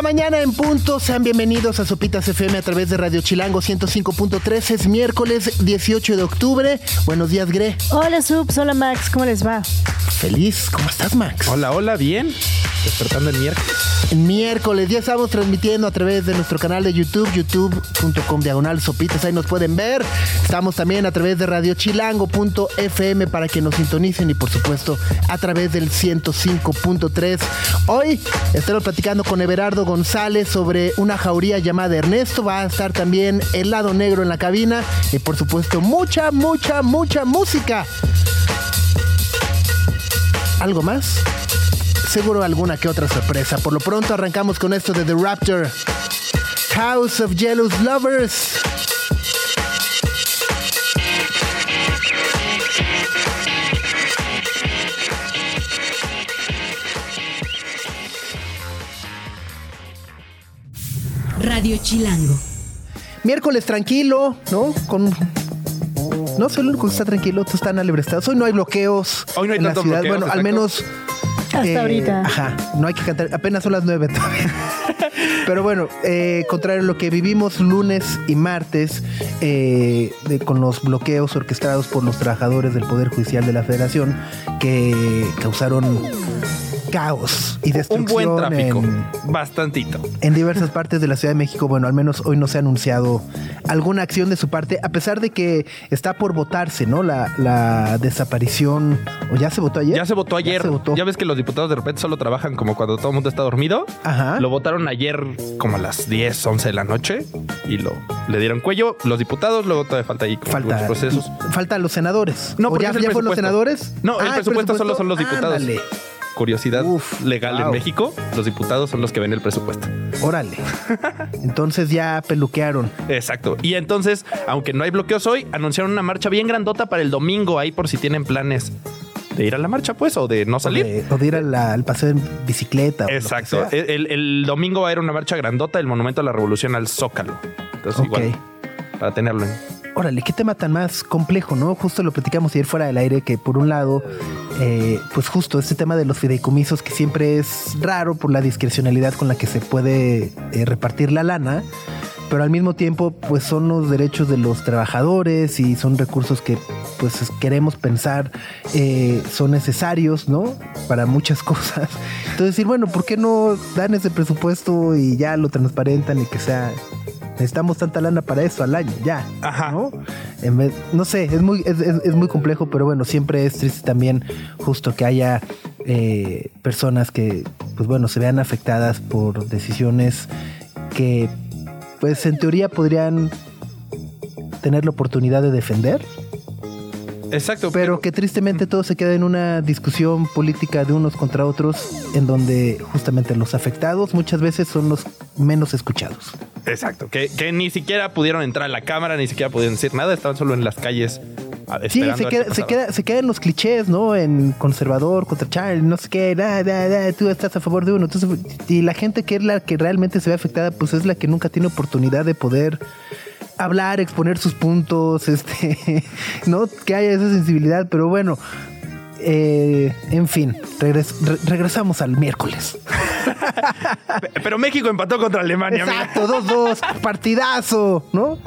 la mañana en punto. Sean bienvenidos a Sopitas FM a través de Radio Chilango 105.3. Es miércoles 18 de octubre. Buenos días, Gre. Hola, Subs. Hola, Max. ¿Cómo les va? Feliz. ¿Cómo estás, Max? Hola, hola, bien. Despertando el miércoles. Miércoles, ya estamos transmitiendo a través de nuestro canal de YouTube, youtube.com diagonal sopitas, ahí nos pueden ver. Estamos también a través de radiochilango.fm para que nos sintonicen y por supuesto a través del 105.3. Hoy estaremos platicando con Everardo González sobre una jauría llamada Ernesto. Va a estar también el lado negro en la cabina y por supuesto mucha, mucha, mucha música. ¿Algo más? seguro alguna que otra sorpresa. Por lo pronto arrancamos con esto de The Raptor. House of Jealous Lovers. Radio Chilango. Miércoles tranquilo, ¿no? Con no soy el único que está tranquilo, todos están alebrestados. Hoy no hay bloqueos. Hoy no hay en la ciudad. bloqueos, bueno, al menos Hasta Eh, ahorita. Ajá, no hay que cantar, apenas son las nueve todavía. Pero bueno, eh, contrario a lo que vivimos lunes y martes eh, de- con los bloqueos orquestados por los trabajadores del Poder Judicial de la Federación que causaron caos y Un destrucción buen tráfico. en, Bastantito. en diversas partes de la Ciudad de México. Bueno, al menos hoy no se ha anunciado alguna acción de su parte, a pesar de que está por votarse, ¿no? La, la desaparición, o ya se votó ayer. Ya se votó ayer. se votó. Ya ves que los diputados de repente solo trabajan como cuando todo el mundo está dormido. Ajá. Lo votaron ayer como a las 10, 11 de la noche y lo le dieron cuello los diputados, luego todavía falta ahí Falta, algunos procesos. falta los senadores. No, ¿O porque ya, ya fueron los senadores? No, el Ah, presupuesto solo son los diputados. Ándale, Curiosidad Uf, legal wow. en México, los diputados son los que ven el presupuesto. órale. Entonces ya peluquearon. Exacto. Y entonces, aunque no hay bloqueos hoy, anunciaron una marcha bien grandota para el domingo ahí por si tienen planes de ir a la marcha, pues, o de no O salir. de, o de ir a la- al paseo en bicicleta. Exacto. El, domingo va a haber una marcha grandota del Monumento a la Revolución al Zócalo. Entonces, Ok. igual, para tenerlo en. Órale, qué tema tan más complejo, ¿no? Justo lo platicamos ayer fuera del aire, que por un lado, eh, pues justo este tema de los fideicomisos que siempre es raro por la discrecionalidad con la que se puede eh, repartir la lana, pero al mismo tiempo, pues son los derechos de los trabajadores y son recursos que, pues es- queremos pensar eh, son necesarios, ¿no? Para muchas cosas. Entonces decir, bueno, ¿por qué no dan ese presupuesto y ya lo transparentan y que sea necesitamos tanta lana para eso al año, ya. Ajá. ¿no? En vez- no sé, es muy, es, es- es muy complejo, pero bueno, siempre es triste también justo que haya eh, personas que, pues bueno, se vean afectadas por decisiones que, pues en teoría podrían tener la oportunidad de defender, Exacto. pero que tristemente todo se queda en una discusión política de unos contra otros, en donde justamente los afectados muchas veces son los menos escuchados. Exacto. Que, que ni siquiera pudieron entrar a la cámara, ni siquiera pudieron decir nada, estaban solo en las calles. ah, Sí, se queda, se, queda, se quedan los clichés, ¿no? En conservador, contra Charlie, no sé qué, da, da, da, tú estás a favor de uno. Entonces, y la gente que es la que realmente se ve afectada, pues es la que nunca tiene oportunidad de poder hablar, exponer sus puntos, este, ¿no? Que haya esa sensibilidad, pero bueno. eh, en fin, regres- re- regresamos al miércoles. Pe- Pero México empató contra Alemania. Exacto, 2-2, partidazo, ¿no?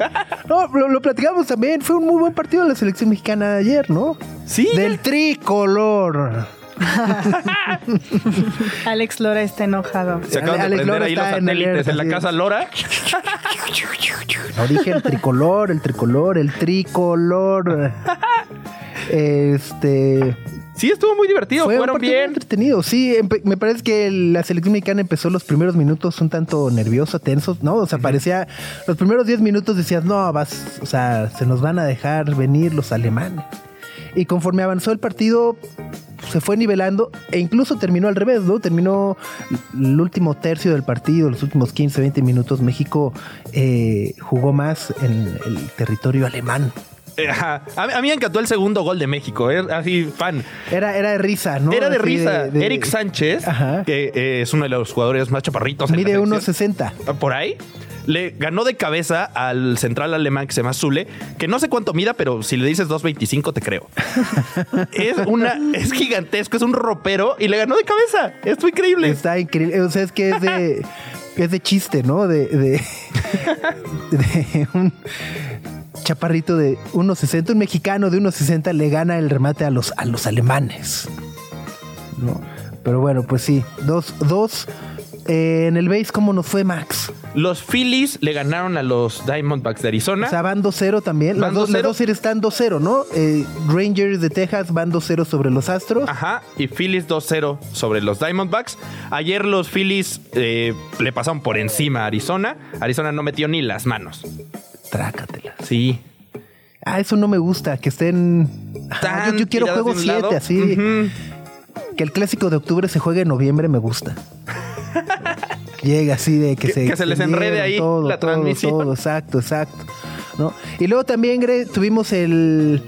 No, lo, lo platicamos también, fue un muy buen partido de la selección mexicana de ayer, ¿no? Sí. Del tricolor. Alex Lora está enojado. Se acaban de Alex prender Lora ahí los está en la casa Lora. No dije el tricolor, el tricolor, el tricolor. Este. Sí, estuvo muy divertido. Fue Fueron bien. entretenido. Sí, me parece que la selección mexicana empezó los primeros minutos un tanto nerviosa, tensos, ¿no? O sea, parecía. Los primeros 10 minutos decías, no, vas. O sea, se nos van a dejar venir los alemanes. Y conforme avanzó el partido, se fue nivelando e incluso terminó al revés, ¿no? Terminó el último tercio del partido, los últimos 15, 20 minutos. México eh, jugó más en el territorio alemán. Eh. A, mí- a mí me encantó el segundo gol de México, eh, así fan. Era, era de risa, ¿no? Era de Así risa. de- Eric Sánchez, Ajá. que eh, es uno de los jugadores más chaparritos. Mide selección. 1.60. por ahí. Le ganó de cabeza al central alemán que se llama Zule, que no sé cuánto mida, pero si le dices 2.25 te creo. es una, es gigantesco, es un ropero y le ganó de cabeza. Esto increíble. Está increíble. O sea, es que es de, es de chiste, ¿no? De, de, de un chaparrito de 1.60, un mexicano de 1.60 le gana el remate a los, a los alemanes. ¿No? Pero bueno, pues sí. Dos, dos. Eh, en el base, ¿cómo nos fue Max? Los Phillies le ganaron a los Diamondbacks de Arizona. O sea, van 2-0 también. Van las 2-0. dos series están 2-0, ¿no? Eh, Rangers de Texas van 2-0 sobre los Astros. Ajá, y Phillies 2-0 sobre los Diamondbacks. Ayer los Phillies eh, le pasaron por encima a Arizona. Arizona no metió ni las manos. Trácatelas. Sí. Ah, eso no me gusta, que estén... Ah, yo, yo quiero juego de un lado. 7, así. Que el clásico de octubre se juegue en noviembre me gusta. Llega así de que, Que- se... que se les enrede ahí todo, la todo, transmisión. todo, exacto, exacto. ¿no? Y luego también, Gre, tuvimos el...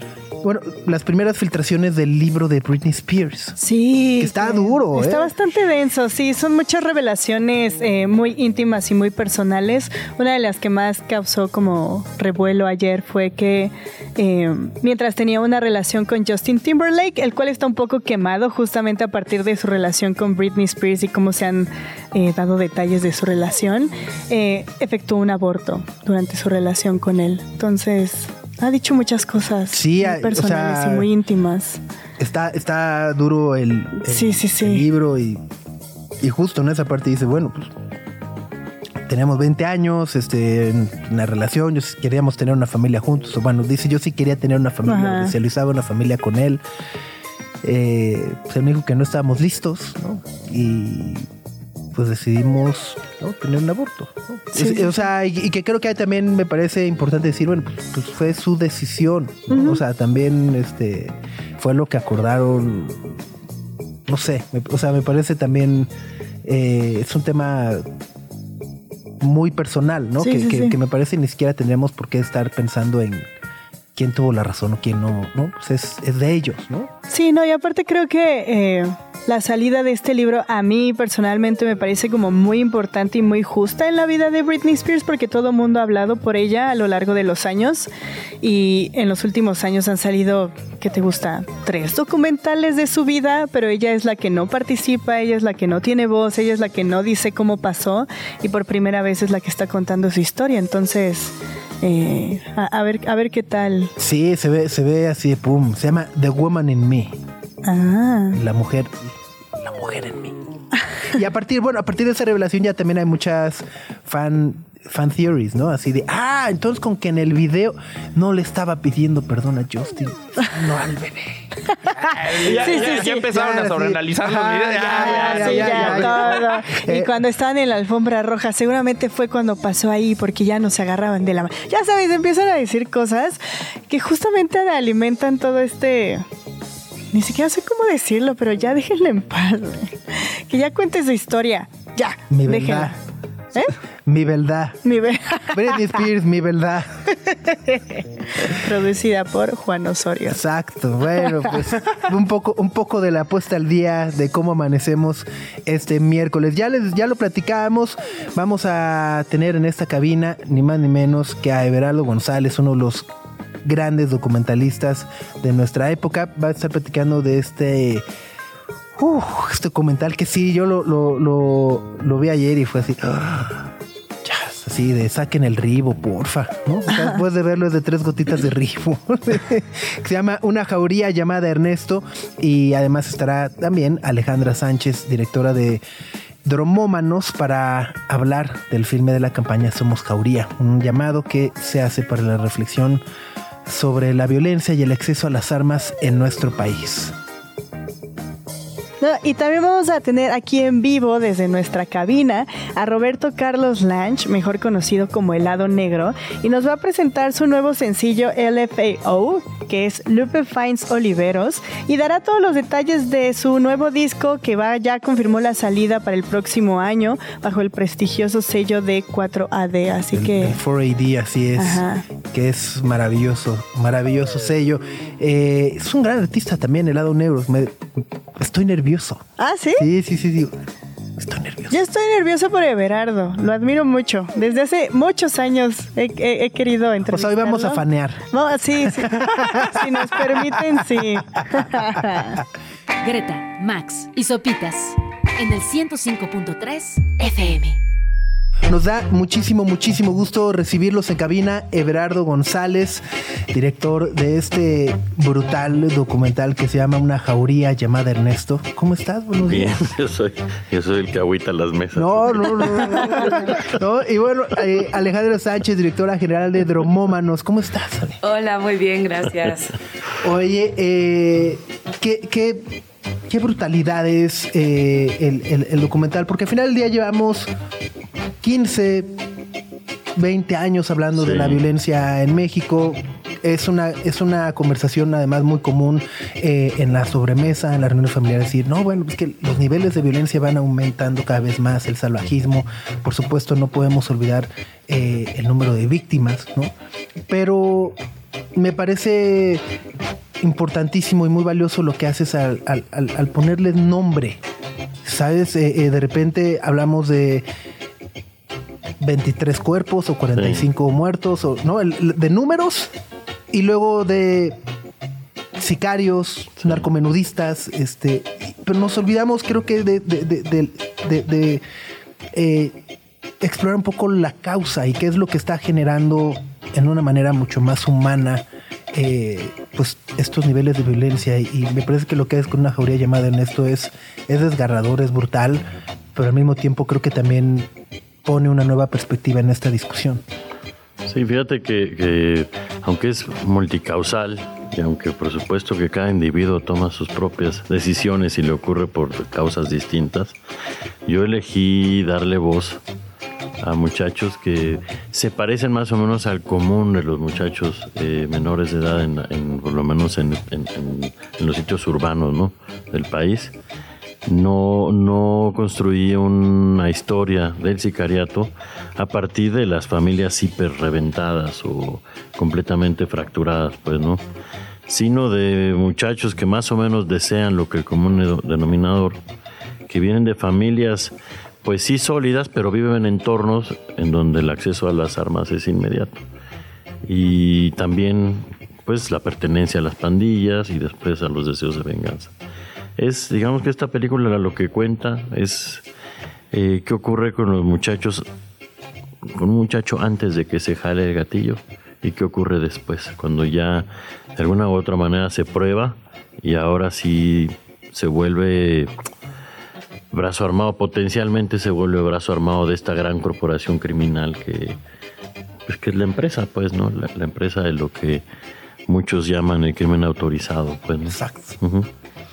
Bueno, las primeras filtraciones del libro de Britney Spears. Sí. Está sí. duro, Está ¿eh? bastante denso, sí. Son muchas revelaciones eh, muy íntimas y muy personales. Una de las que más causó como revuelo ayer fue que eh, mientras tenía una relación con Justin Timberlake, el cual está un poco quemado justamente a partir de su relación con Britney Spears y cómo se han dado detalles de su relación, efectuó un aborto durante su relación con él. Entonces... Ha dicho muchas cosas Sí, muy a- o personales sea, y muy íntimas. Está, está duro el, el- Sí, sí, sí. el libro y, y justo en esa parte dice, bueno, pues tenemos 20 años, este, en una relación, yo queríamos tener una familia juntos. O bueno, dice, yo sí quería tener una familia, Ajá. visualizaba una familia con él. Eh, pues él me dijo que no estábamos listos, ¿no? Y pues decidimos ¿no? tener un aborto. ¿no? Sí, Es- sí, o sea, y, y que creo que también me parece importante decir, bueno, pues, pues fue su decisión, ¿no? O sea, también este fue lo que acordaron, no sé, me- o sea, me parece también, eh, es un tema muy personal, ¿no? Sí, que, que- que me parece ni siquiera tendríamos por qué estar pensando en quién tuvo la razón o quién no, ¿no? Pues es, es de ellos, ¿no? Sí, no, y aparte creo que eh, la salida de este libro a mí personalmente me parece como muy importante y muy justa en la vida de Britney Spears porque todo el mundo ha hablado por ella a lo largo de los años y en los últimos años han salido, ¿qué te gusta? Tres documentales de su vida, pero ella es la que no participa, ella es la que no tiene voz, ella es la que no dice cómo pasó y por primera vez es la que está contando su historia. Entonces, eh, a, a ver, a ver qué tal. Sí, se ve, se ve así, pum. Se llama The Woman in Me. Ah. La mujer, la mujer en mí. Y a partir, bueno, a partir de esa revelación ya también hay muchas fan, fan theories, ¿no? Así de, ah, entonces con que en el video no le estaba pidiendo perdón a Justin, no al bebé. Ya, Sí, ya- sí, ya sí. empezaron Ya, a sí. sobreanalizar los videos. ya, Ya, ya, sí, ya, ya, ya, ya. todo. Y cuando estaban en la alfombra roja, seguramente fue cuando pasó ahí, porque ya no se agarraban de la mano. Ya sabes, empiezan a decir cosas que justamente alimentan todo este. Ni siquiera sé cómo decirlo, pero ya déjenla en paz. güey. Que ya cuente su historia. Ya, Mi déjenla. ¿Eh? Mi verdad. Mi Britney Spears, mi verdad. Producida por Juan Osorio. Exacto. Bueno, pues un poco, un poco de la puesta al día de cómo amanecemos este miércoles. Ya les, ya lo platicábamos. Vamos a tener en esta cabina ni más ni menos que a Everaldo González, uno de los grandes documentalistas de nuestra época. Va a estar platicando de este. Uh, este documental que sí, yo lo, lo, lo, lo vi ayer y fue así. "Ah, ya, así de saquen el ribo, porfa, ¿no? Después de verlo es de tres gotitas de ribo. Se llama Una jauría llamada Ernesto y además estará también Alejandra Sánchez, directora de Dromómanos, para hablar del filme de la campaña Somos Jauría, un llamado que se hace para la reflexión sobre la violencia y el acceso a las armas en nuestro país. No, y también vamos a tener aquí en vivo desde nuestra cabina a Roberto Carlos Lange, mejor conocido como Helado Negro, y nos va a presentar su nuevo sencillo LFAO, que es Lupe Fines Oliveros, y dará todos los detalles de su nuevo disco que va ya confirmó la salida para el próximo año bajo el prestigioso sello de 4AD. Así que. 4AD, así es. Que es maravilloso, maravilloso sello. Eh, es un gran artista también, Helado Negro. Me, estoy nervioso. Ah, sí. Sí, sí, sí. sí. Estoy nervioso. Yo estoy nervioso por Everardo. Lo admiro mucho. Desde hace muchos años he, querido entrevistarlo. Pues hoy vamos a fanear. sí, sí. si nos permiten, sí. Greta, Max y Sopitas en el 105.3 FM. Nos da muchísimo, muchísimo gusto recibirlos en cabina. Everardo González, director de este brutal documental que se llama Una jauría llamada Ernesto. ¿Cómo estás? Buenos Bien, yo soy, yo soy el que agüita las mesas. No, no, no. no, y bueno, eh, Alejandro Sánchez, directora general de Dromómanos. ¿Cómo estás? Hola, muy bien, gracias. Oye, eh, ¿qué, qué qué brutalidad es eh, el, documental, porque al final del día llevamos 15, 20 años hablando de la violencia en México. Es una, es una conversación además muy común eh, en la sobremesa, en la reunión familiar, decir, no, bueno, es que los niveles de violencia van aumentando cada vez más, el salvajismo, por supuesto no podemos olvidar eh, el número de víctimas, ¿no? Pero me parece importantísimo y muy valioso lo que haces al, al, ponerle nombre. ¿Sabes? Eh, eh, de repente hablamos de 23 cuerpos o 45 muertos, o, ¿no? de números y luego de sicarios, narcomenudistas, este, pero nos olvidamos creo que de, de, eh, explorar un poco la causa y qué es lo que está generando en una manera mucho más humana eh, pues estos niveles de violencia y me parece que lo que es con una jauría llamada Ernesto es, es desgarrador, es brutal, pero al mismo tiempo creo que también pone una nueva perspectiva en esta discusión. Sí, fíjate que, aunque es multicausal y aunque por supuesto que cada individuo toma sus propias decisiones y le ocurre por causas distintas, yo elegí darle voz a muchachos que se parecen más o menos al común de los muchachos eh, menores de edad, en, por lo menos en, los sitios urbanos ¿no? del país. No, no construí una historia del sicariato a partir de las familias hiper reventadas o completamente fracturadas, pues, ¿no? Sino de muchachos que más o menos desean lo que el común denominador, que vienen de familias pues sí sólidas, pero viven en entornos en donde el acceso a las armas es inmediato. Y también pues la pertenencia a las pandillas y después a los deseos de venganza. Es, digamos que esta película lo que cuenta es eh, qué ocurre con los muchachos, con un muchacho antes de que se jale el gatillo y qué ocurre después, cuando ya de alguna u otra manera se prueba y ahora sí se vuelve brazo armado, potencialmente se vuelve brazo armado de esta gran corporación criminal que, pues, que es la empresa, pues, ¿no? La, empresa de lo que muchos llaman el crimen autorizado, pues. Exacto.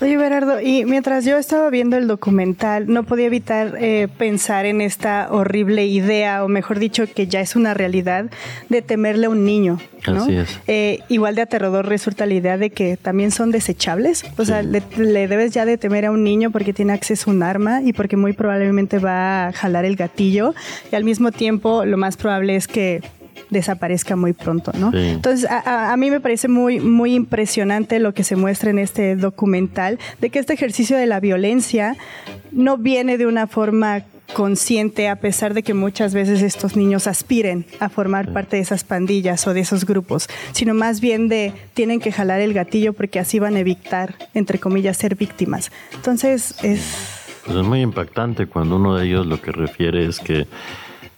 Oye, Berardo, y mientras yo estaba viendo el documental, no podía evitar eh, pensar en esta horrible idea, o mejor dicho, que ya es una realidad, de temerle a un niño. ¿no? Así es. Eh, igual de aterrador resulta la idea de que también son desechables. O sea, le, le, debes ya de temer a un niño porque tiene acceso a un arma y porque muy probablemente va a jalar el gatillo. Y al mismo tiempo, lo más probable es que desaparezca muy pronto, ¿no? Entonces, a, mí me parece muy, muy impresionante lo que se muestra en este documental, de que este ejercicio de la violencia no viene de una forma consciente a pesar de que muchas veces estos niños aspiren a formar parte de esas pandillas o de esos grupos, sino más bien de tienen que jalar el gatillo porque así van a evitar, entre comillas, ser víctimas. Entonces es... Pues es muy impactante cuando uno de ellos lo que refiere es que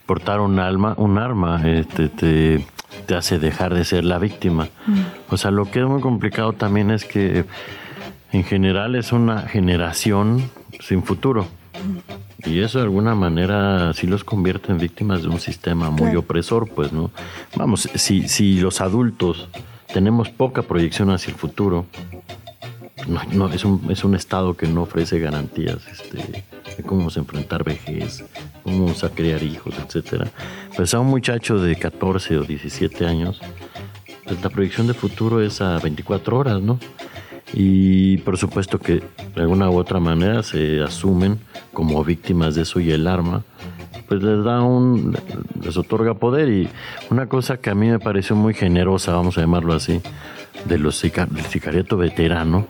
portar un alma, un arma este, te, te, hace dejar de ser la víctima. Mm. O sea, lo que es muy complicado también es que en general es una generación sin futuro. Mm. Y eso de alguna manera sí los convierte en víctimas de un sistema muy opresor, pues, ¿no? Vamos, si, si los adultos tenemos poca proyección hacia el futuro, no, es, un, es un estado que no ofrece garantías este, de cómo vamos a enfrentar vejez, cómo vamos a criar hijos, etcétera. Pues a un muchacho de 14 o 17 años, pues la proyección de futuro es a 24 horas, ¿no? Y por supuesto que de alguna u otra manera se asumen como víctimas de eso y el arma pues les da un les otorga poder y una cosa que a mí me pareció muy generosa, vamos a llamarlo así, de los del sicariato veterano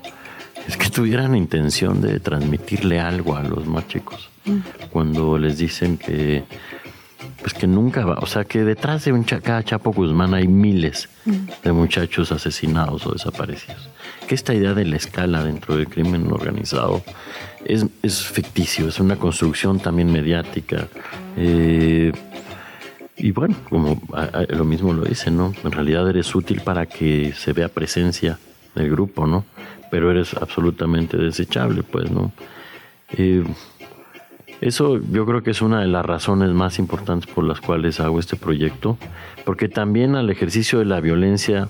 es que tuvieran intención de transmitirle algo a los más chicos cuando les dicen que pues que nunca va, o sea que detrás de un cada Chapo Guzmán hay miles de muchachos asesinados o desaparecidos. Que esta idea de la escala dentro del crimen organizado es, es ficticio, es una construcción también mediática. Eh, y bueno, como lo mismo lo dice, ¿no? En realidad eres útil para que se vea presencia del grupo, ¿no? Pero eres absolutamente desechable, pues, ¿no? Eh, eso yo creo que es una de las razones más importantes por las cuales hago este proyecto, porque también al ejercicio de la violencia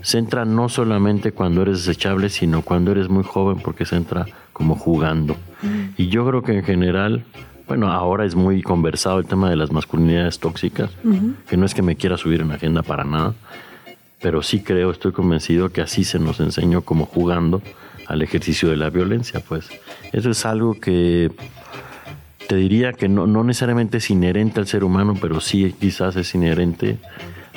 se entra no solamente cuando eres desechable, sino cuando eres muy joven, porque se entra como jugando. Mm. Y yo creo que en general, bueno, ahora es muy conversado el tema de las masculinidades tóxicas, que no es que me quiera subir en la agenda para nada, pero sí creo, estoy convencido que así se nos enseñó como jugando al ejercicio de la violencia, pues. Eso es algo que te diría que no, no necesariamente es inherente al ser humano, pero sí quizás es inherente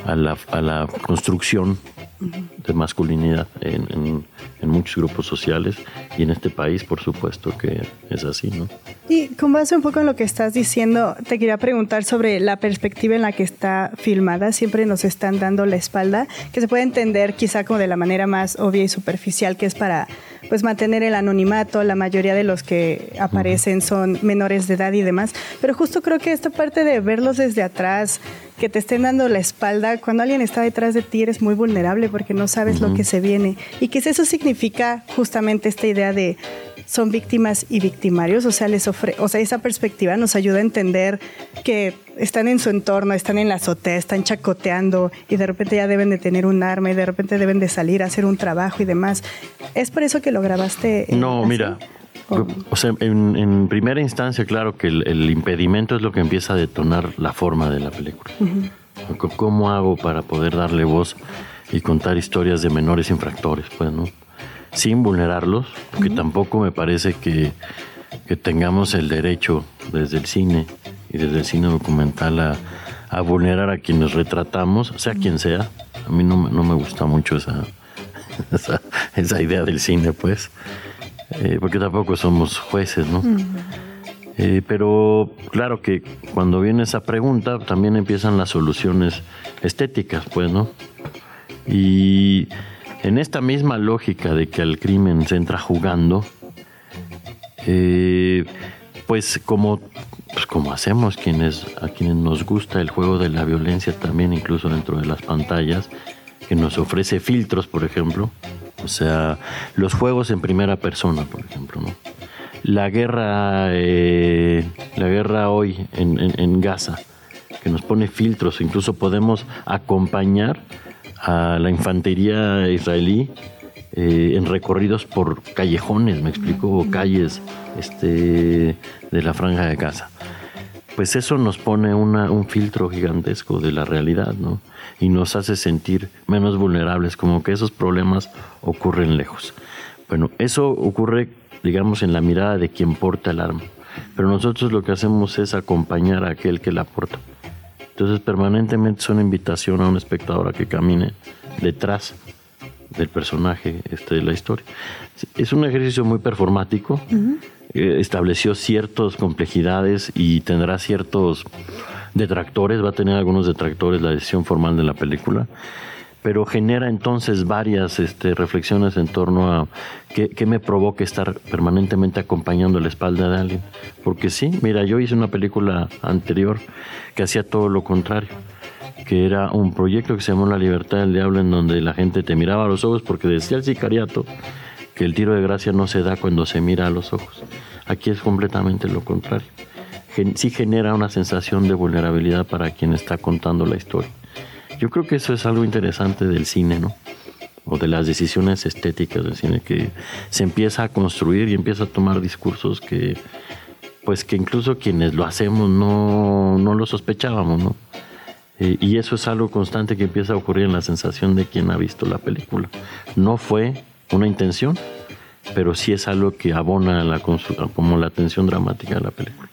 a la, a la construcción de masculinidad en, muchos grupos sociales y en este país, por supuesto que es así, ¿no? Y con base un poco en lo que estás diciendo, te quería preguntar sobre la perspectiva en la que está filmada. Siempre nos están dando la espalda, que se puede entender quizá como de la manera más obvia y superficial, que es para pues mantener el anonimato. La mayoría de los que aparecen son menores de edad y demás. Pero justo creo que esta parte de verlos desde atrás, que te estén dando la espalda, cuando alguien está detrás de ti eres muy vulnerable porque no sabes lo que se viene. Y que eso significa justamente esta idea de son víctimas y victimarios, o sea, les ofre o sea, esa perspectiva nos ayuda a entender que están en su entorno, están en la azotea, están chacoteando y de repente ya deben de tener un arma y de repente deben de salir a hacer un trabajo y demás. ¿Es por eso que lo grabaste? No, mira, o, sea, en, primera instancia, claro que el, impedimento es lo que empieza a detonar la forma de la película. ¿Cómo hago para poder darle voz y contar historias de menores infractores? Pues, ¿no? Sin vulnerarlos, porque tampoco me parece que, tengamos el derecho desde el cine y desde el cine documental a, vulnerar a quienes retratamos, sea quien sea. A mí no, no me gusta mucho esa, esa, esa idea del cine, pues. Eh, porque tampoco somos jueces, ¿no? Eh, pero claro que cuando viene esa pregunta también empiezan las soluciones estéticas, pues, ¿no? Y en esta misma lógica de que al crimen se entra jugando, eh, pues como, pues como hacemos quienes, a quienes nos gusta el juego de la violencia también, incluso dentro de las pantallas, que nos ofrece filtros, por ejemplo, o sea, los juegos en primera persona, por ejemplo, ¿no? La guerra, eh, la guerra hoy en, Gaza, que nos pone filtros, incluso podemos acompañar a la infantería israelí eh, en recorridos por callejones, me explico, calles este, de la franja de Gaza. Pues eso nos pone un filtro gigantesco de la realidad, ¿no? y nos hace sentir menos vulnerables, como que esos problemas ocurren lejos. Bueno, eso ocurre, digamos, en la mirada de quien porta el arma, pero nosotros lo que hacemos es acompañar a aquel que la porta. Entonces permanentemente es una invitación a un espectador a que camine detrás del personaje este, de la historia. Es un ejercicio muy performático, eh, estableció ciertas complejidades y tendrá ciertos detractores, va a tener algunos detractores la decisión formal de la película, pero genera entonces varias este, reflexiones en torno a qué, me provoca estar permanentemente acompañando la espalda de alguien. Porque sí, mira, yo hice una película anterior que hacía todo lo contrario que era un proyecto que se llamó La Libertad del Diablo, en donde la gente te miraba a los ojos porque decía el sicariato que el tiro de gracia no se da cuando se mira a los ojos. Aquí es completamente lo contrario sí genera una sensación de vulnerabilidad para quien está contando la historia. Yo creo que eso es algo interesante del cine, ¿no? O de las decisiones estéticas del cine, que se empieza a construir y empieza a tomar discursos que, pues que incluso quienes lo hacemos no, no lo sospechábamos, ¿no? Eh, y eso es algo constante que empieza a ocurrir en la sensación de quien ha visto la película. No fue una intención, pero sí es algo que abona la, como la tensión dramática de la película.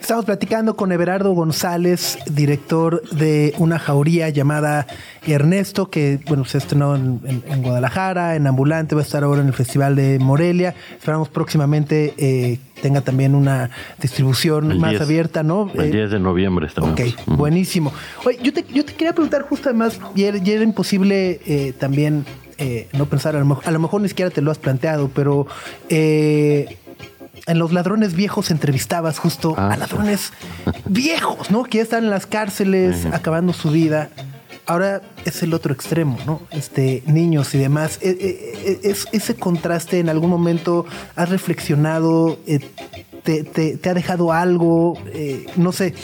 Estamos platicando con Everardo González, director de una jauría llamada Ernesto, que bueno, se estrenó en, Guadalajara, en Ambulante, va a estar ahora en el Festival de Morelia. Esperamos próximamente eh, tenga también una distribución más abierta, ¿no? El 10 eh, de noviembre estamos. Ok, buenísimo. Oye, yo te, yo te quería preguntar justo además, ya era, imposible eh, también no pensar, a lo, mejor, a lo, mejor, ni siquiera te lo has planteado, pero en Los Ladrones Viejos entrevistabas justo ah, a ladrones viejos, ¿no? Que ya están en las cárceles acabando su vida. Ahora es el otro extremo, ¿no? Este, niños y demás. E, e, e, es, ese contraste en algún momento has reflexionado, eh, te, ha dejado algo, eh, no sé.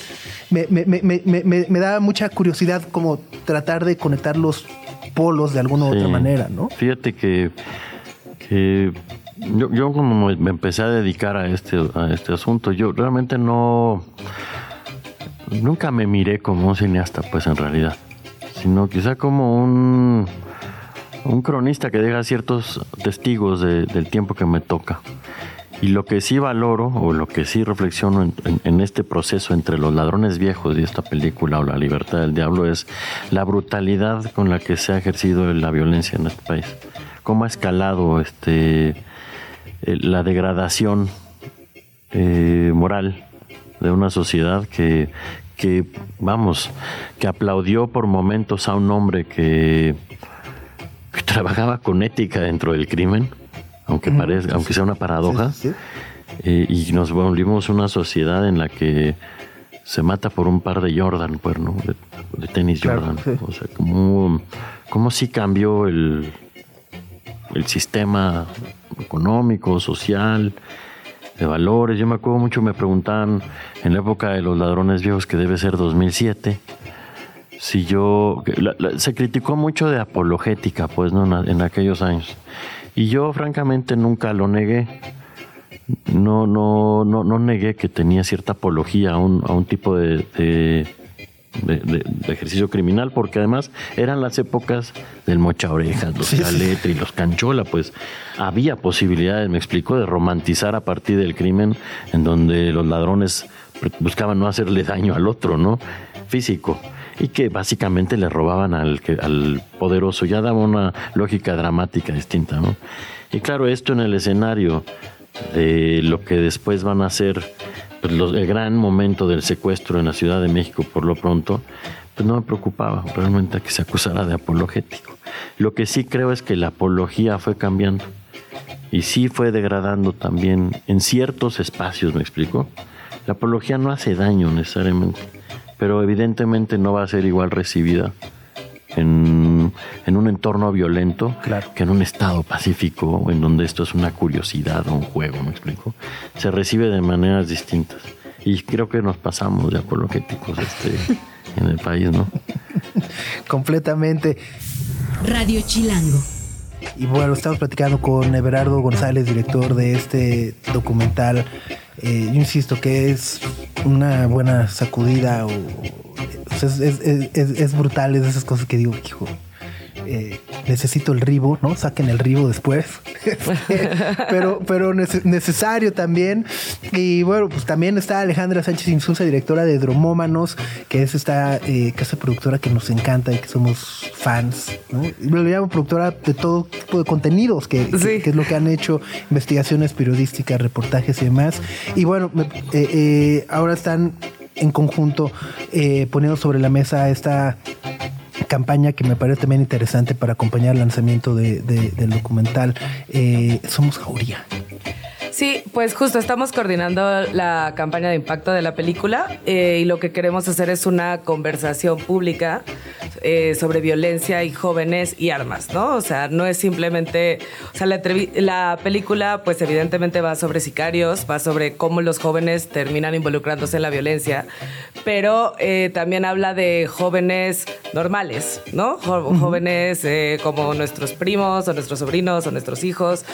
Me, me, da mucha curiosidad como tratar de conectar los polos de alguna u otra manera, ¿no? Fíjate que, que yo, yo como me empecé a dedicar a este, a este asunto, yo realmente no, nunca me miré como un cineasta, pues en realidad, sino quizá como un, un cronista que deja ciertos testigos del tiempo que me toca. Y lo que sí valoro, o lo que sí reflexiono en, en, este proceso entre los ladrones viejos y esta película o la libertad del diablo es la brutalidad con la que se ha ejercido la violencia en este país. Cómo ha escalado este, eh, la degradación eh, moral de una sociedad que, que, vamos, que aplaudió por momentos a un hombre que, trabajaba con ética dentro del crimen, aunque, parezca, aunque sea una paradoja, eh, y nos volvimos una sociedad en la que se mata por un par de Jordan, pues, ¿no? de, tenis Jordan. O sea, como, como si cambió el, el sistema económico, social, de valores. Yo me acuerdo mucho, me preguntaban en la época de los ladrones viejos, que debe ser 2007, si yo... se criticó mucho de apologética, pues, ¿no? En, aquellos años. Y yo, francamente, nunca lo negué. No, no, no, no negué que tenía cierta apología a un, a un tipo de, ejercicio criminal, porque además eran las épocas del mocha orejas, los y los canchola, pues había posibilidades, me explico, de romantizar a partir del crimen en donde los ladrones buscaban no hacerle daño al otro, ¿no? Físico. Y que básicamente le robaban al, al poderoso. Ya daba una lógica dramática distinta, ¿no? Y claro, esto en el escenario de lo que después van a ser pues, el gran momento del secuestro en la Ciudad de México por lo pronto, pues no me preocupaba realmente que se acusara de apologético. Lo que sí creo es que la apología fue cambiando y sí fue degradando también en ciertos espacios, me explico. La apología no hace daño necesariamente, pero evidentemente no va a ser igual recibida en, un entorno violento que en un estado pacífico en donde esto es una curiosidad o un juego, ¿me explico? Se recibe de maneras distintas. Y creo que nos pasamos de apologéticos este, en el país, ¿no? Completamente. Radio Chilango. Y bueno, estamos platicando con Everardo González, director de este documental. Eh, yo insisto que es una buena sacudida o es, es, brutal, es de esas cosas que digo, hijo, eh, necesito el ribo, ¿no? Saquen el ribo después. pero pero necesario también. Y bueno, pues también está Alejandra Sánchez Insulza, directora de Dromómanos, que es esta eh, casa productora que nos encanta y que somos fans. ¿no? Lo llamo productora de todo tipo de contenidos, que, es lo que han hecho, investigaciones periodísticas, reportajes y demás. Y bueno, eh, ahora están en conjunto poniendo sobre la mesa esta campaña que me parece también interesante para acompañar el lanzamiento de, del documental eh, Somos Jauría. Sí, pues justo estamos coordinando la campaña de impacto de la película eh, y lo que queremos hacer es una conversación pública eh, sobre violencia y jóvenes y armas, ¿no? O sea, no es simplemente, o sea, la, la, película pues evidentemente va sobre sicarios, va sobre cómo los jóvenes terminan involucrándose en la violencia, pero eh, también habla de jóvenes normales, ¿no? Jóvenes como nuestros primos o nuestros sobrinos o nuestros hijos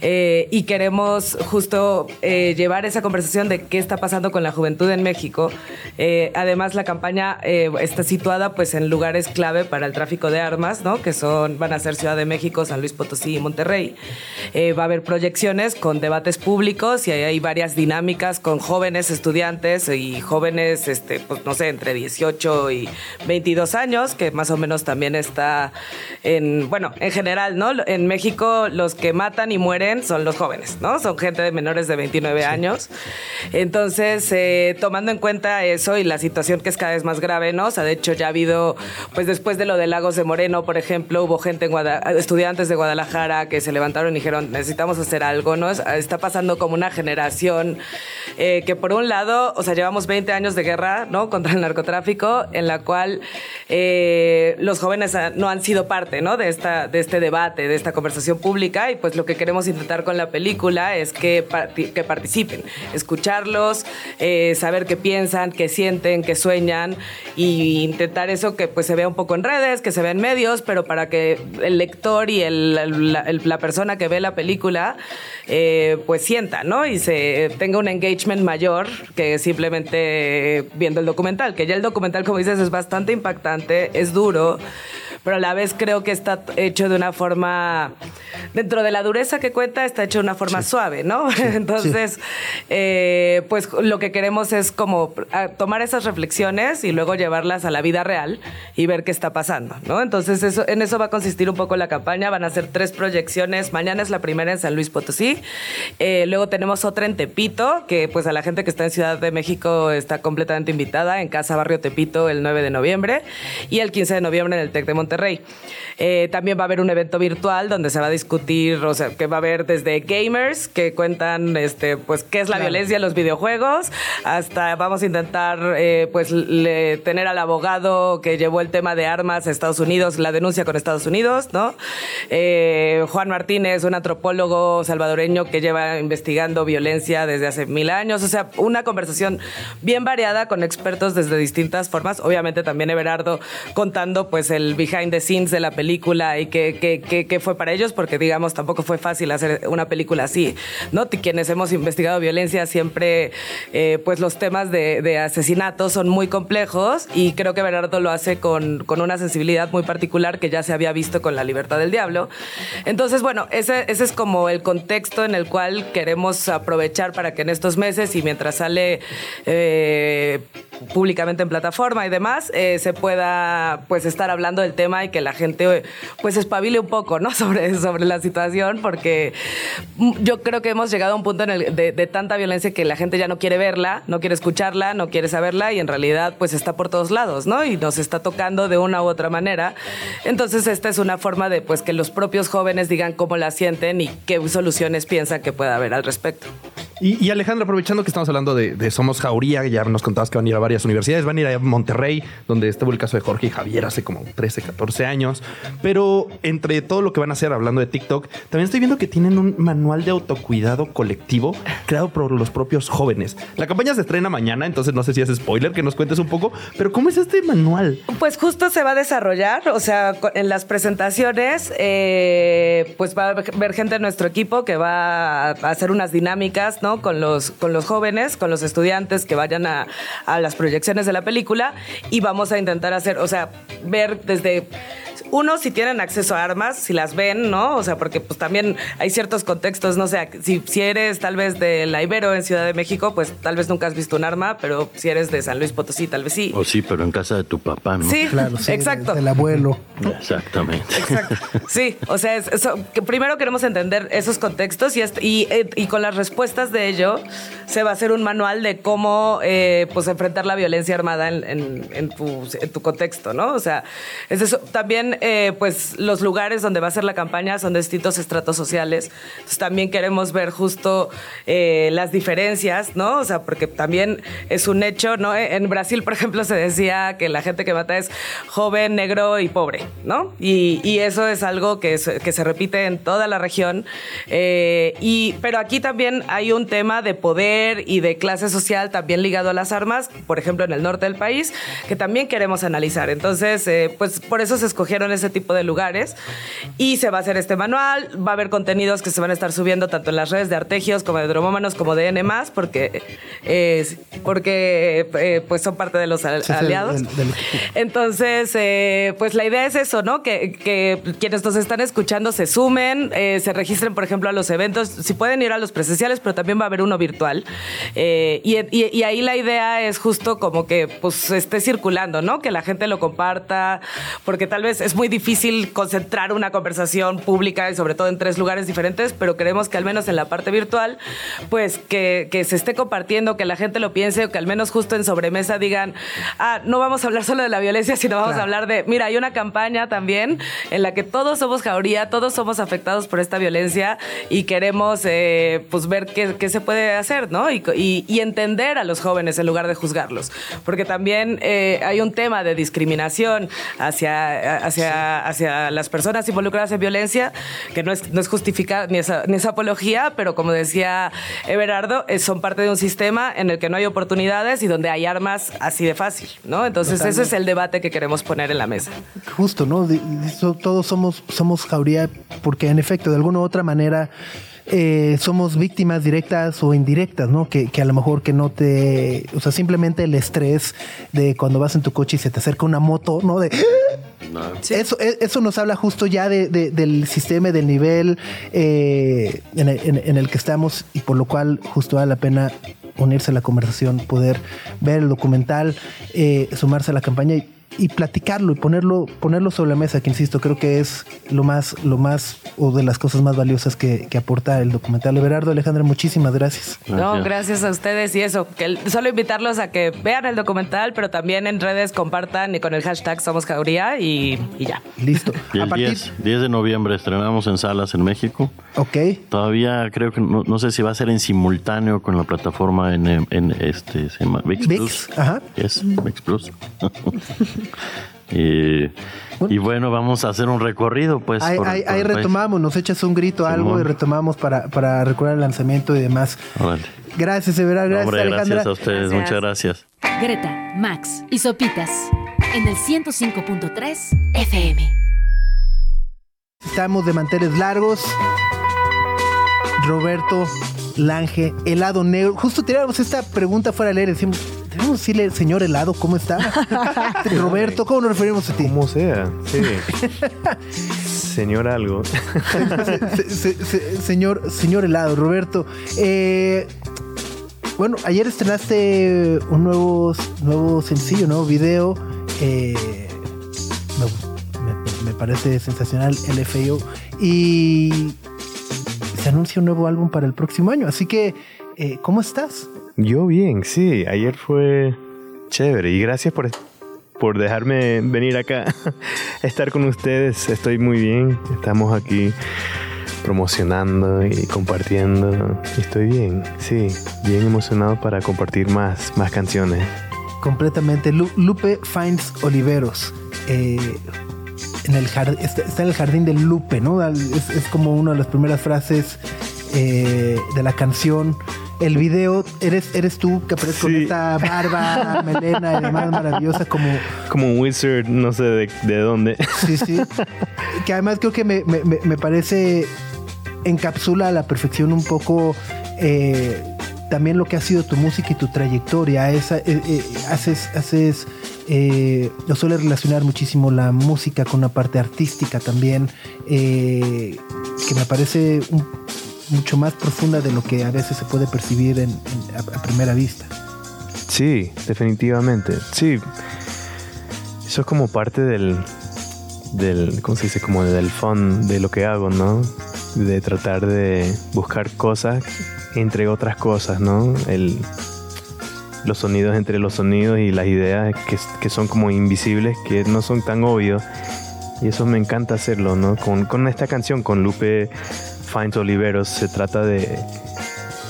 y queremos justo eh, llevar esa conversación de qué está pasando con la juventud en México. Eh, además, la campaña eh, está situada pues en lugares clave para el tráfico de armas, ¿no? Que son, van a ser Ciudad de México, San Luis Potosí y Monterrey. va a haber proyecciones con debates públicos y hay varias dinámicas con jóvenes estudiantes y jóvenes, este, pues no sé, entre 18 y 22 años, que más o menos también está en, bueno, en general, ¿no? En México los que matan y mueren son los jóvenes, ¿no? Son gente de menores de 29 años. Entonces, eh, tomando en cuenta eso y la situación que es cada vez más grave, ¿no? O sea, de hecho ya ha habido, pues después de lo de Lagos de Moreno, por ejemplo, hubo gente, en estudiantes de Guadalajara que se levantaron y dijeron, necesitamos hacer algo, ¿no? Está pasando como una generación eh, que por un lado, o sea, llevamos 20 años de guerra, ¿no? Contra el narcotráfico, en la cual eh, los jóvenes no han sido parte, ¿no? De, esta, de este debate, de esta conversación pública y pues lo que queremos intentar con la película es que, que participen, escucharlos, eh, saber qué piensan, qué sienten, qué sueñan y intentar eso que pues se vea un poco en redes, que se vea en medios, pero para que el lector y la, persona que ve la película eh, pues sienta, ¿no? Y se tenga un engagement mayor que simplemente viendo el documental, que ya el documental, como dices, es bastante impactante, es duro pero a la vez creo que está hecho de una forma, dentro de la dureza que cuenta, está hecho de una forma suave, ¿no? Entonces, eh, pues lo que queremos es como tomar esas reflexiones y luego llevarlas a la vida real y ver qué está pasando, ¿no? Entonces, eso, en eso va a consistir un poco la campaña. Van a ser tres proyecciones. Mañana es la primera en San Luis Potosí. Eh, luego tenemos otra en Tepito, que pues a la gente que está en Ciudad de México está completamente invitada, en Casa Barrio Tepito el 9 de noviembre y el 15 de noviembre en el TEC de Monterrey Monterrey. Eh, también va a haber un evento virtual donde se va a discutir, o sea, que va a haber desde gamers que cuentan, este, pues, qué es la violencia en los videojuegos, hasta vamos a intentar, eh, pues, tener al abogado que llevó el tema de armas a Estados Unidos, la denuncia con Estados Unidos, ¿no? Eh, Juan Martínez, un antropólogo salvadoreño que lleva investigando violencia desde hace mil años, o sea, una conversación bien variada con expertos desde distintas formas, obviamente también Everardo contando, pues, el behind the scenes de la película película y qué, fue para ellos, porque digamos tampoco fue fácil hacer una película así, ¿no? Quienes hemos investigado violencia siempre, eh, pues los temas de, de asesinatos son muy complejos y creo que Bernardo lo hace con, con, una sensibilidad muy particular que ya se había visto con La Libertad del Diablo. Entonces, bueno, ese, ese es como el contexto en el cual queremos aprovechar para que en estos meses y mientras sale eh, públicamente en plataforma y demás, eh, se pueda pues estar hablando del tema y que la gente pues espabile un poco, ¿no? Sobre, sobre la situación, porque yo creo que hemos llegado a un punto en el, de, tanta violencia que la gente ya no quiere verla, no quiere escucharla, no quiere saberla y en realidad pues está por todos lados, ¿no? Y nos está tocando de una u otra manera. Entonces esta es una forma de pues que los propios jóvenes digan cómo la sienten y qué soluciones piensan que pueda haber al respecto. Y, Alejandro, aprovechando que estamos hablando de, Somos Jauría, ya nos contabas que van a ir a varias universidades, van a ir a Monterrey, donde estuvo el caso de Jorge y Javier hace como 13, 14 años. Pero entre todo lo que van a hacer hablando de TikTok, también estoy viendo que tienen un manual de autocuidado colectivo creado por los propios jóvenes. La campaña se estrena mañana, entonces no sé si es spoiler que nos cuentes un poco, pero ¿cómo es este manual? Pues justo se va a desarrollar, o sea, en las presentaciones, eh, pues va a haber gente de nuestro equipo que va a hacer unas dinámicas, ¿no? Con los, con los jóvenes, con los estudiantes que vayan a las proyecciones de la película y vamos a intentar hacer, o sea, ver desde uno, si tienen acceso a armas, si las ven, ¿no? O sea, porque pues también hay ciertos contextos, no sé, si, si eres tal vez de la Ibero en Ciudad de México, pues tal vez nunca has visto un arma, pero si eres de San Luis Potosí, tal vez sí. O sí, pero en casa de tu papá, ¿no? Sí, claro, sí exacto. Del abuelo. Exactamente. Exacto. Sí, o sea, eso, que primero queremos entender esos contextos y, y, eh, y, con las respuestas de ello se va a hacer un manual de cómo eh, pues enfrentar la violencia armada en, en, en, tu, en tu contexto, ¿no? O sea, es eso. También eh, pues los lugares donde va a ser la campaña son distintos estratos sociales. Entonces también queremos ver justo eh, las diferencias, ¿no? O sea, porque también es un hecho, ¿no? En Brasil, por ejemplo, se decía que la gente que mata es joven, negro y pobre, ¿no? Y, eso es algo que, que, se repite en toda la región. Eh, y, pero aquí también hay un tema de poder y de clase social también ligado a las armas, por ejemplo, en el norte del país, que también queremos analizar. Entonces, pues por eso se escogieron en ese tipo de lugares. Y se va a hacer este manual, va a haber contenidos que se van a estar subiendo tanto en las redes de Artegios como de Dromómanos como de N+, porque, eh, porque eh, pues son parte de los aliados. Entonces, eh, pues la idea es eso, ¿no? Que, que, quienes nos están escuchando se sumen, se registren, por ejemplo, a los eventos. Si pueden ir a los presenciales, pero también va a haber uno virtual. Y, y, ahí la idea es justo como que pues esté circulando, ¿no? Que la gente lo comparta, porque tal vez es muy difícil concentrar una conversación pública y sobre todo en tres lugares diferentes, pero queremos que al menos en la parte virtual, pues que, que se esté compartiendo, que la gente lo piense o que al menos justo en sobremesa digan, ah, no vamos a hablar solo de la violencia, sino vamos a hablar de, mira, hay una campaña también en la que todos somos jauría, todos somos afectados por esta violencia y queremos eh, pues ver qué, qué, se puede hacer, ¿no? Y, y, y, entender a los jóvenes en lugar de juzgarlos, porque también eh, hay un tema de discriminación hacia, hacia, hacia las personas involucradas en violencia, que no es, no es justificada ni esa, ni esa apología, pero como decía Everardo, son parte de un sistema en el que no hay oportunidades y donde hay armas así de fácil, ¿no? Entonces ese es el debate que queremos poner en la mesa. Justo, ¿no? Todos somos, somos jauría porque en efecto, de alguna u otra manera, eh, somos víctimas directas o indirectas, ¿no? Que, que, a lo mejor que no te, o sea, simplemente el estrés de cuando vas en tu coche y se te acerca una moto, ¿no? De eso, e, eso nos habla justo ya de, del sistema y del nivel eh, en, el, en, el, que estamos y por lo cual justo vale la pena unirse a la conversación, poder ver el documental, eh, sumarse a la campaña y y platicarlo y ponerlo, ponerlo sobre la mesa, que insisto, creo que es lo más, lo más, o de las cosas más valiosas que, aporta el documental. Everardo, Alejandra, muchísimas gracias. No, gracias a ustedes y eso, que solo invitarlos a que vean el documental, pero también en redes compartan y con el hashtag Somos Jauría y, ya. Listo. Y el 10, de noviembre estrenamos en salas en México. Ok. Todavía creo que no, sé si va a ser en simultáneo con la plataforma en, en este, se llama VIX, Plus. Ajá. Es VIX Plus. y, bueno, vamos a hacer un recorrido, pues. Ahí, retomamos, nos echas un grito, algo y retomamos para, para recordar el lanzamiento y demás. Gracias, Severa. Gracias, Alejandra. Gracias a ustedes, muchas gracias. Greta, Max y Sopitas en el 105.3 FM. Estamos de manteles largos. Roberto Lange, helado negro. Justo tirábamos esta pregunta fuera de leer. Decimos, Debemos decirle, señor helado, ¿cómo está? Roberto, ¿cómo nos referimos a ti? Como sea, sí. señor algo. señor, señor helado, Roberto. Eh, bueno, ayer estrenaste un nuevo, nuevo sencillo, nuevo video. Eh, me, parece sensacional, LFO. Y se anuncia un nuevo álbum para el próximo año. Así que, eh, ¿cómo estás? Yo bien, sí. Ayer fue chévere y gracias por, por dejarme venir acá, estar con ustedes. Estoy muy bien. Estamos aquí promocionando y compartiendo. Estoy bien, sí, bien emocionado para compartir más, más canciones. Completamente. Lupe Finds Oliveros. Eh, en el está, en el jardín del Lupe, ¿no? Es, como una de las primeras frases eh, de la canción el video, eres, eres tú que apareces con esta barba, melena y demás maravillosa como... Como un wizard, no sé de, de dónde. Sí, sí. que además creo que me, me, me parece encapsula a la perfección un poco eh, también lo que ha sido tu música y tu trayectoria. Esa, eh, eh, haces, haces eh, lo suele relacionar muchísimo la música con una parte artística también, que me parece un, mucho más profunda de lo que a veces se puede percibir en, a, primera vista. Sí, definitivamente. Sí. Eso es como parte del, del, ¿cómo se dice? Como del fun de lo que hago, ¿no? De tratar de buscar cosas entre otras cosas, ¿no? El, los sonidos entre los sonidos y las ideas que, que, son como invisibles, que no son tan obvios. Y eso me encanta hacerlo, ¿no? Con, con esta canción, con Lupe Finds Oliveros se trata de,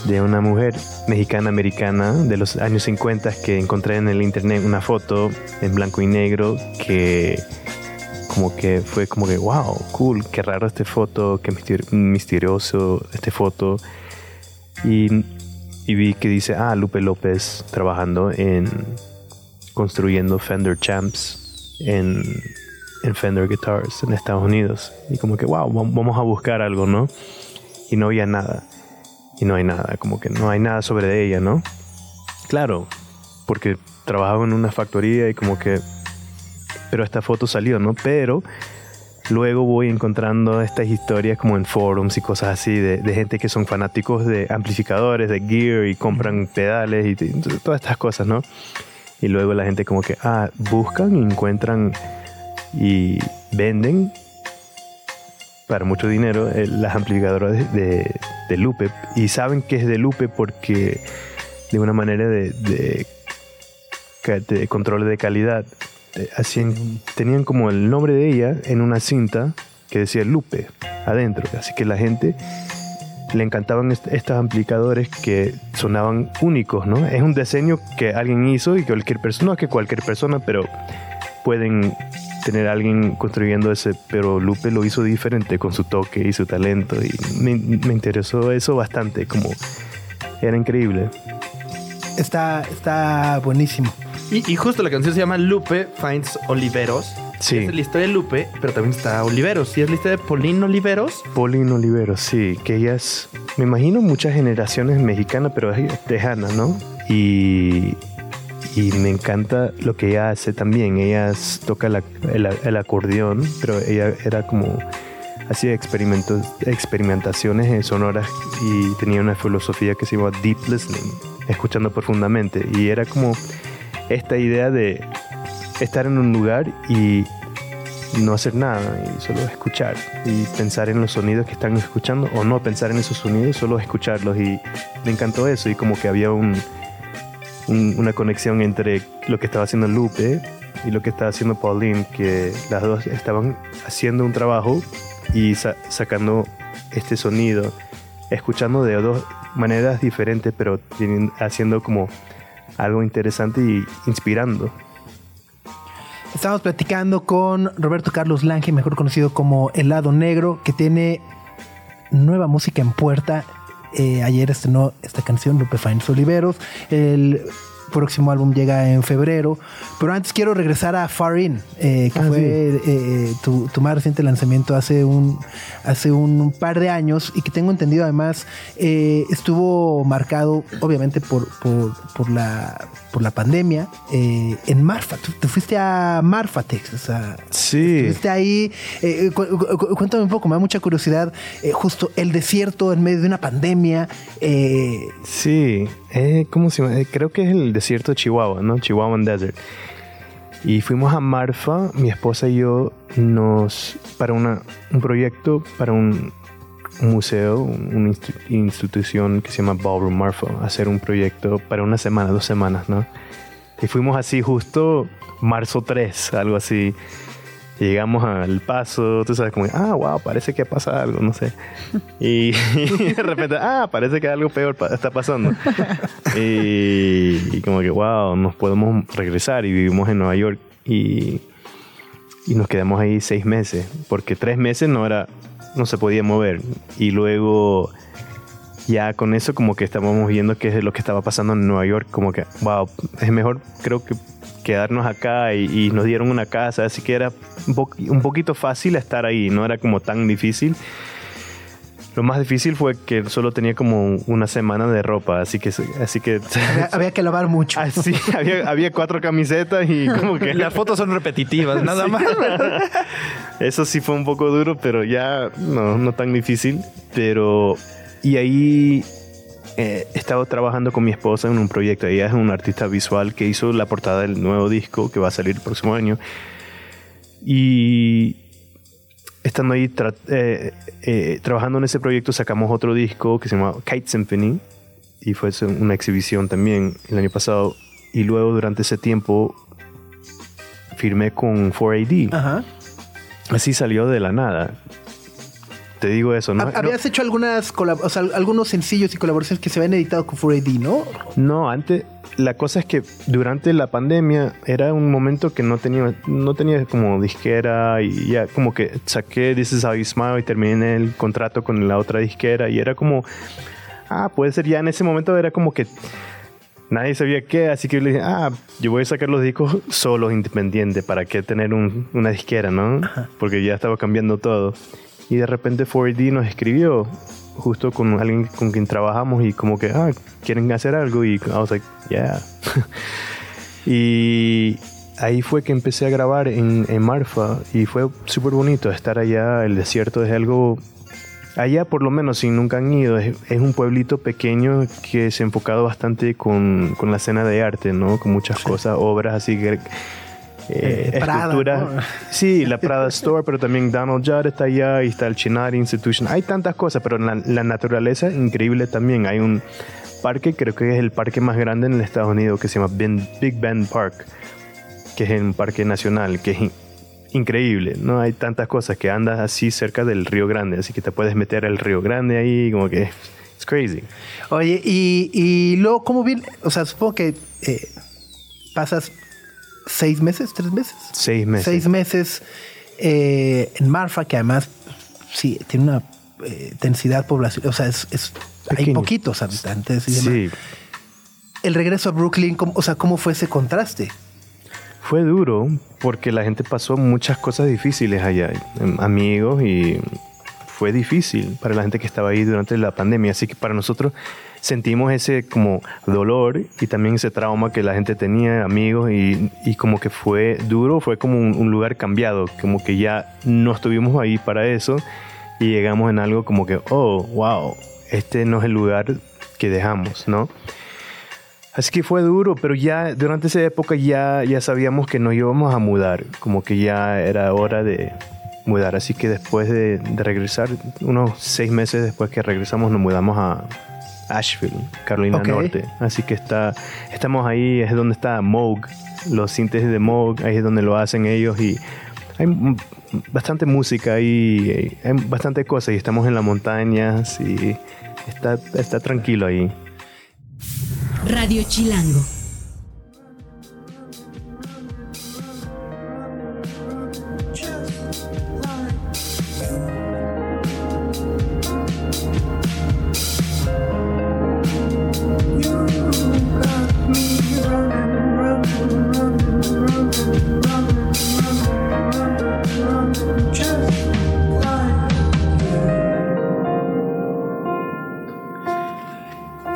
de una mujer mexicana-americana de los años 50 que encontré en el internet una foto en blanco y negro que como que fue como que wow, cool, qué raro esta foto, qué misterioso esta foto. Y, y, vi que dice, ah, Lupe López trabajando en construyendo Fender Champs en en Fender Guitars en Estados Unidos. Y como que, wow, vam- vamos a buscar algo, ¿no? Y no había nada. Y no hay nada, como que no hay nada sobre ella, ¿no? Claro, porque trabajaba en una factoría y como que... Pero esta foto salió, ¿no? Pero luego voy encontrando estas historias como en forums y cosas así de, de gente que son fanáticos de amplificadores, de gear y compran pedales y todas estas cosas, ¿no? Y luego la gente como que, ah, buscan y encuentran y venden para mucho dinero eh, las amplificadoras de, de, Lupe y saben que es de Lupe porque de una manera de, de, de control de calidad eh, hacían, tenían como el nombre de ella en una cinta que decía Lupe adentro así que la gente le encantaban est- estos amplificadores que sonaban únicos, ¿no? Es un diseño que alguien hizo y que cualquier persona, no que cualquier persona, pero pueden tener a alguien construyendo ese, pero Lupe lo hizo diferente con su toque y su talento y me, me interesó eso bastante, como era increíble. Está, está buenísimo. Y, y justo la canción se llama Lupe Finds Oliveros. Sí. Es la historia de Lupe, pero también está Oliveros. Y es la historia de Pauline Oliveros. Pauline Olivero, sí, que ella es, me imagino muchas generaciones mexicanas, pero es tejana, ¿no? Y, y me encanta lo que ella hace también. Ella toca la- el, el acordeón, pero ella era como, hacía experimentos, experimentaciones en sonoras y tenía una filosofía que se llama deep listening, escuchando profundamente. Y era como esta idea de estar en un lugar y no hacer nada y solo escuchar y pensar en los sonidos que están escuchando o no pensar en esos sonidos, solo escucharlos y me encantó eso y como que había un, un- una conexión entre lo que estaba haciendo Lupe y lo que estaba haciendo Pauline, que las dos estaban haciendo un trabajo y sa- sacando este sonido, escuchando de dos maneras diferentes, pero haciendo como algo interesante y inspirando. Estamos platicando con Roberto Carlos Lange, mejor conocido como El Lado Negro, que tiene nueva música en puerta. Eh, ayer estrenó esta canción, Lupe Fines Oliveros. El próximo álbum llega en febrero. Pero antes quiero regresar a Far In, eh, que Ah, fue sí. eh, eh, tu, tu más reciente lanzamiento hace un, hace un par de años y que tengo entendido además eh, estuvo marcado obviamente por, por, por la, por la pandemia en Marfa. Tú, te fuiste a Marfa, Texas. a- Sí. Estuviste ahí. cu- cu- cu- cuéntame un poco, me da mucha curiosidad. justo el desierto en medio de una pandemia. eh, Sí, eh, ¿cómo se llama? Eh, creo que es el desierto de Chihuahua, ¿no? Chihuahuan Desert. Y fuimos a Marfa, mi esposa y yo, nos para una, un proyecto, para un, un museo, un- una instu- institución que se llama Ballroom Marfa, hacer un proyecto para una semana, dos semanas, ¿no? Y fuimos así justo marzo 3, algo así. Llegamos al paso, tú sabes, como, ah, wow, parece que pasa algo, no sé. Y, de repente, ah, parece que algo peor pa- está pasando. y, y como que, wow, nos podemos regresar y vivimos en Nueva York. Y, y nos quedamos ahí seis meses, porque tres meses no era, no se podía mover. Y luego, ya con eso, como que estábamos viendo qué es lo que estaba pasando en Nueva York, como que, wow, es mejor, creo que quedarnos acá y, y nos dieron una casa, así que era un, po- un poquito fácil estar ahí, no era como tan difícil. Lo más difícil fue que solo tenía como una semana de ropa, así que, así que había, había que lavar mucho. así, había, había cuatro camisetas y como que Las fotos son repetitivas, nada más. eso sí fue un poco duro, pero ya no, no tan difícil. Pero, y ahí eh, he estado trabajando con mi esposa en un proyecto. Ella es una artista visual que hizo la portada del nuevo disco que va a salir el próximo año. Y estando ahí tra- eh, eh, trabajando en ese proyecto, sacamos otro disco que se llama Kite Symphony. Y fue una exhibición también el año pasado. Y luego, durante ese tiempo, firmé con 4AD. Ajá. Así salió de la nada. Te digo eso, ¿no? Ha- Habías hecho algunas o sea, algunos sencillos y colaboraciones que se habían editado con 4AD, ¿no? No, antes, la cosa es que durante la pandemia era un momento que no tenía, no tenía como disquera y ya como que saqué This Is How You Smile y terminé el contrato con la otra disquera y era como, ah, puede ser ya en ese momento era como que nadie sabía qué, así que yo le dije, ah, yo voy a sacar los discos solos, independientes, ¿para qué tener un- una disquera, no? Porque ya estaba cambiando todo. Y de repente 4D nos escribió, justo con alguien con quien trabajamos, y como que, ah, ¿quieren hacer algo? Y I was like, yeah. y ahí fue que empecé a grabar en, en Marfa, y fue súper bonito estar allá, el desierto es algo Allá, por lo menos, si nunca han ido, es, es un pueblito pequeño que se ha enfocado bastante con, con la escena de arte, ¿no? Con muchas cosas, obras así que... eh, Eh, Prada. Sí, la Prada Store, pero también Donald Judd está allá y está el Chinari Institution. Hay tantas cosas, pero la, la naturaleza increíble también. Hay un parque, creo que es el parque más grande en el Estados Unidos, que se llama Ben- Big Bend Park, que es un parque nacional, que es in- increíble. No hay tantas cosas que andas así cerca del Río Grande, así que te puedes meter al Río Grande ahí, como que es crazy. Oye, y, y luego, ¿cómo bien? O sea, supongo que eh, pasas seis meses, tres meses. Seis meses. Seis meses eh, en Marfa, que además sí tiene una eh, densidad poblacional, o sea, es, es- hay poquitos habitantes y demás. Sí, El regreso a Brooklyn, ¿cómo- o sea, ¿cómo fue ese contraste? Fue duro porque la gente pasó muchas cosas difíciles allá, em, amigos, y fue difícil para la gente que estaba ahí durante la pandemia. Así que para nosotros sentimos ese como dolor y también ese trauma que la gente tenía, amigos, y, y como que fue duro, fue como un, un lugar cambiado, como que ya no estuvimos ahí para eso y llegamos en algo como que, oh, wow, este no es el lugar que dejamos, ¿no? Así que fue duro, pero ya durante esa época ya, ya sabíamos que nos íbamos a mudar, como que ya era hora de mudar. Así que después de, de regresar, unos seis meses después que regresamos, nos mudamos a Asheville, Carolina. Norte. Así que está, estamos ahí, es donde está Moog, los sintes de Moog, ahí es donde lo hacen ellos y hay bastante música ahí, hay bastante cosas y estamos en las montañas y está, está tranquilo ahí. Radio Chilango.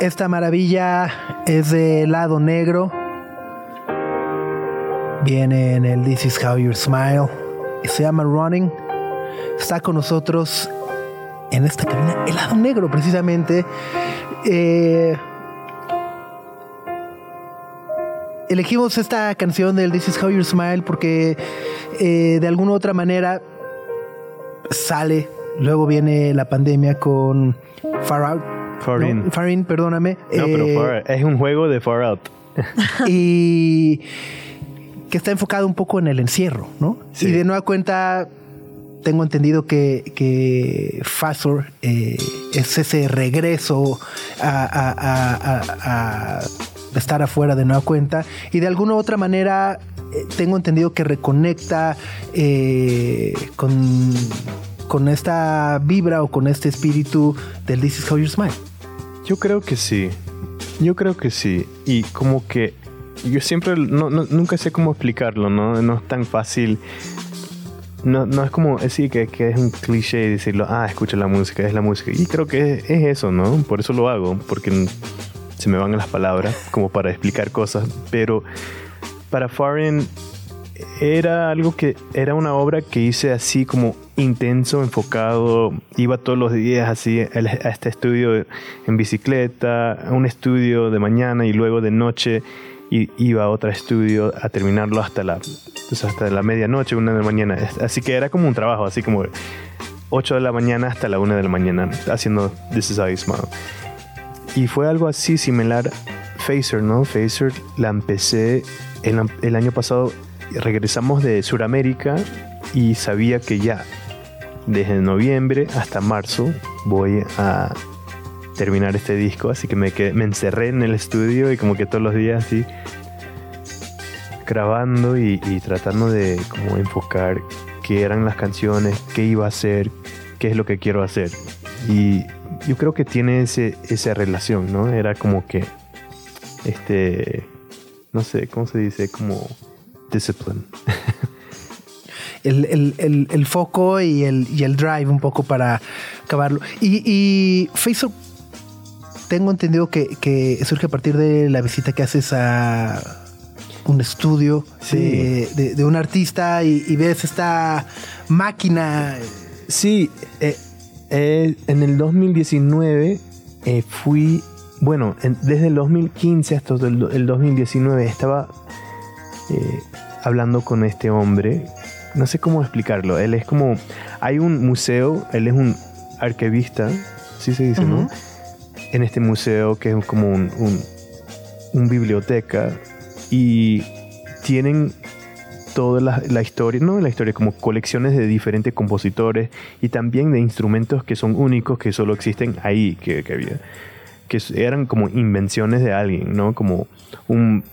Esta maravilla es de lado negro. Viene en el This Is How You Smile. Se llama Running. Está con nosotros en esta cabina el lado negro, precisamente. Eh, elegimos esta canción del This Is How You Smile porque eh, de alguna u otra manera sale. Luego viene la pandemia con Far Out. Far ¿no? In. Far In, perdóname. No, pero Eh, Far- es un juego de Far Out. y que está enfocado un poco en el encierro, ¿no? Sí. Y de nueva cuenta, tengo entendido que, que Fazor eh, es ese regreso a, a- a- a- a estar afuera de nueva cuenta y de alguna u otra manera eh, tengo entendido que reconecta eh, con, con esta vibra o con este espíritu del This is how you smile. Yo creo que sí. Yo creo que sí. Y como que yo siempre no, no- nunca sé cómo explicarlo, ¿no? No es tan fácil. No, no es como decir que, que es un cliché decirlo, ah, escucha la música, es la música. Y creo que es, es eso, ¿no? Por eso lo hago, porque se me van las palabras como para explicar cosas. Pero para Farin era algo que era una obra que hice así como intenso, enfocado. Iba todos los días así a este estudio en bicicleta, a un estudio de mañana y luego de noche y iba a otro estudio a terminarlo hasta la, pues, hasta la medianoche, una de la mañana. Así que era como un trabajo, así como 8 de la mañana hasta la 1 de la mañana haciendo This Is You Smile. Y fue algo así similar Phaser, ¿no? Phaser la empecé el, el año pasado. Regresamos de Sudamérica y sabía que ya desde noviembre hasta marzo voy a terminar este disco. Así que me, quedé- me encerré en el estudio y como que todos los días así grabando y, tratando de como enfocar qué eran las canciones, qué iba a hacer, qué es lo que quiero hacer. Y yo creo que tiene ese, esa relación, ¿no? Era como que este, no sé, ¿cómo se dice? Como discipline. El, el- el- el foco y el, y el drive un poco para acabarlo. Y, y Facebook, tengo entendido que, que surge a partir de la visita que haces a un estudio Sí. de, de- de un artista y, y ves esta máquina. Sí, eh, eh, en el 2019 eh, fui, bueno, en- desde el 2015 hasta el, el 2019 estaba eh, hablando con este hombre. No sé cómo explicarlo. Él es como, hay un museo, él es un arquivista, sí se dice, ¿no? En este museo que es como un, un, un biblioteca y tienen toda la, la historia, no la historia, como colecciones de diferentes compositores y también de instrumentos que son únicos, que solo existen ahí, que, que había, que eran como invenciones de alguien, ¿no? Como un,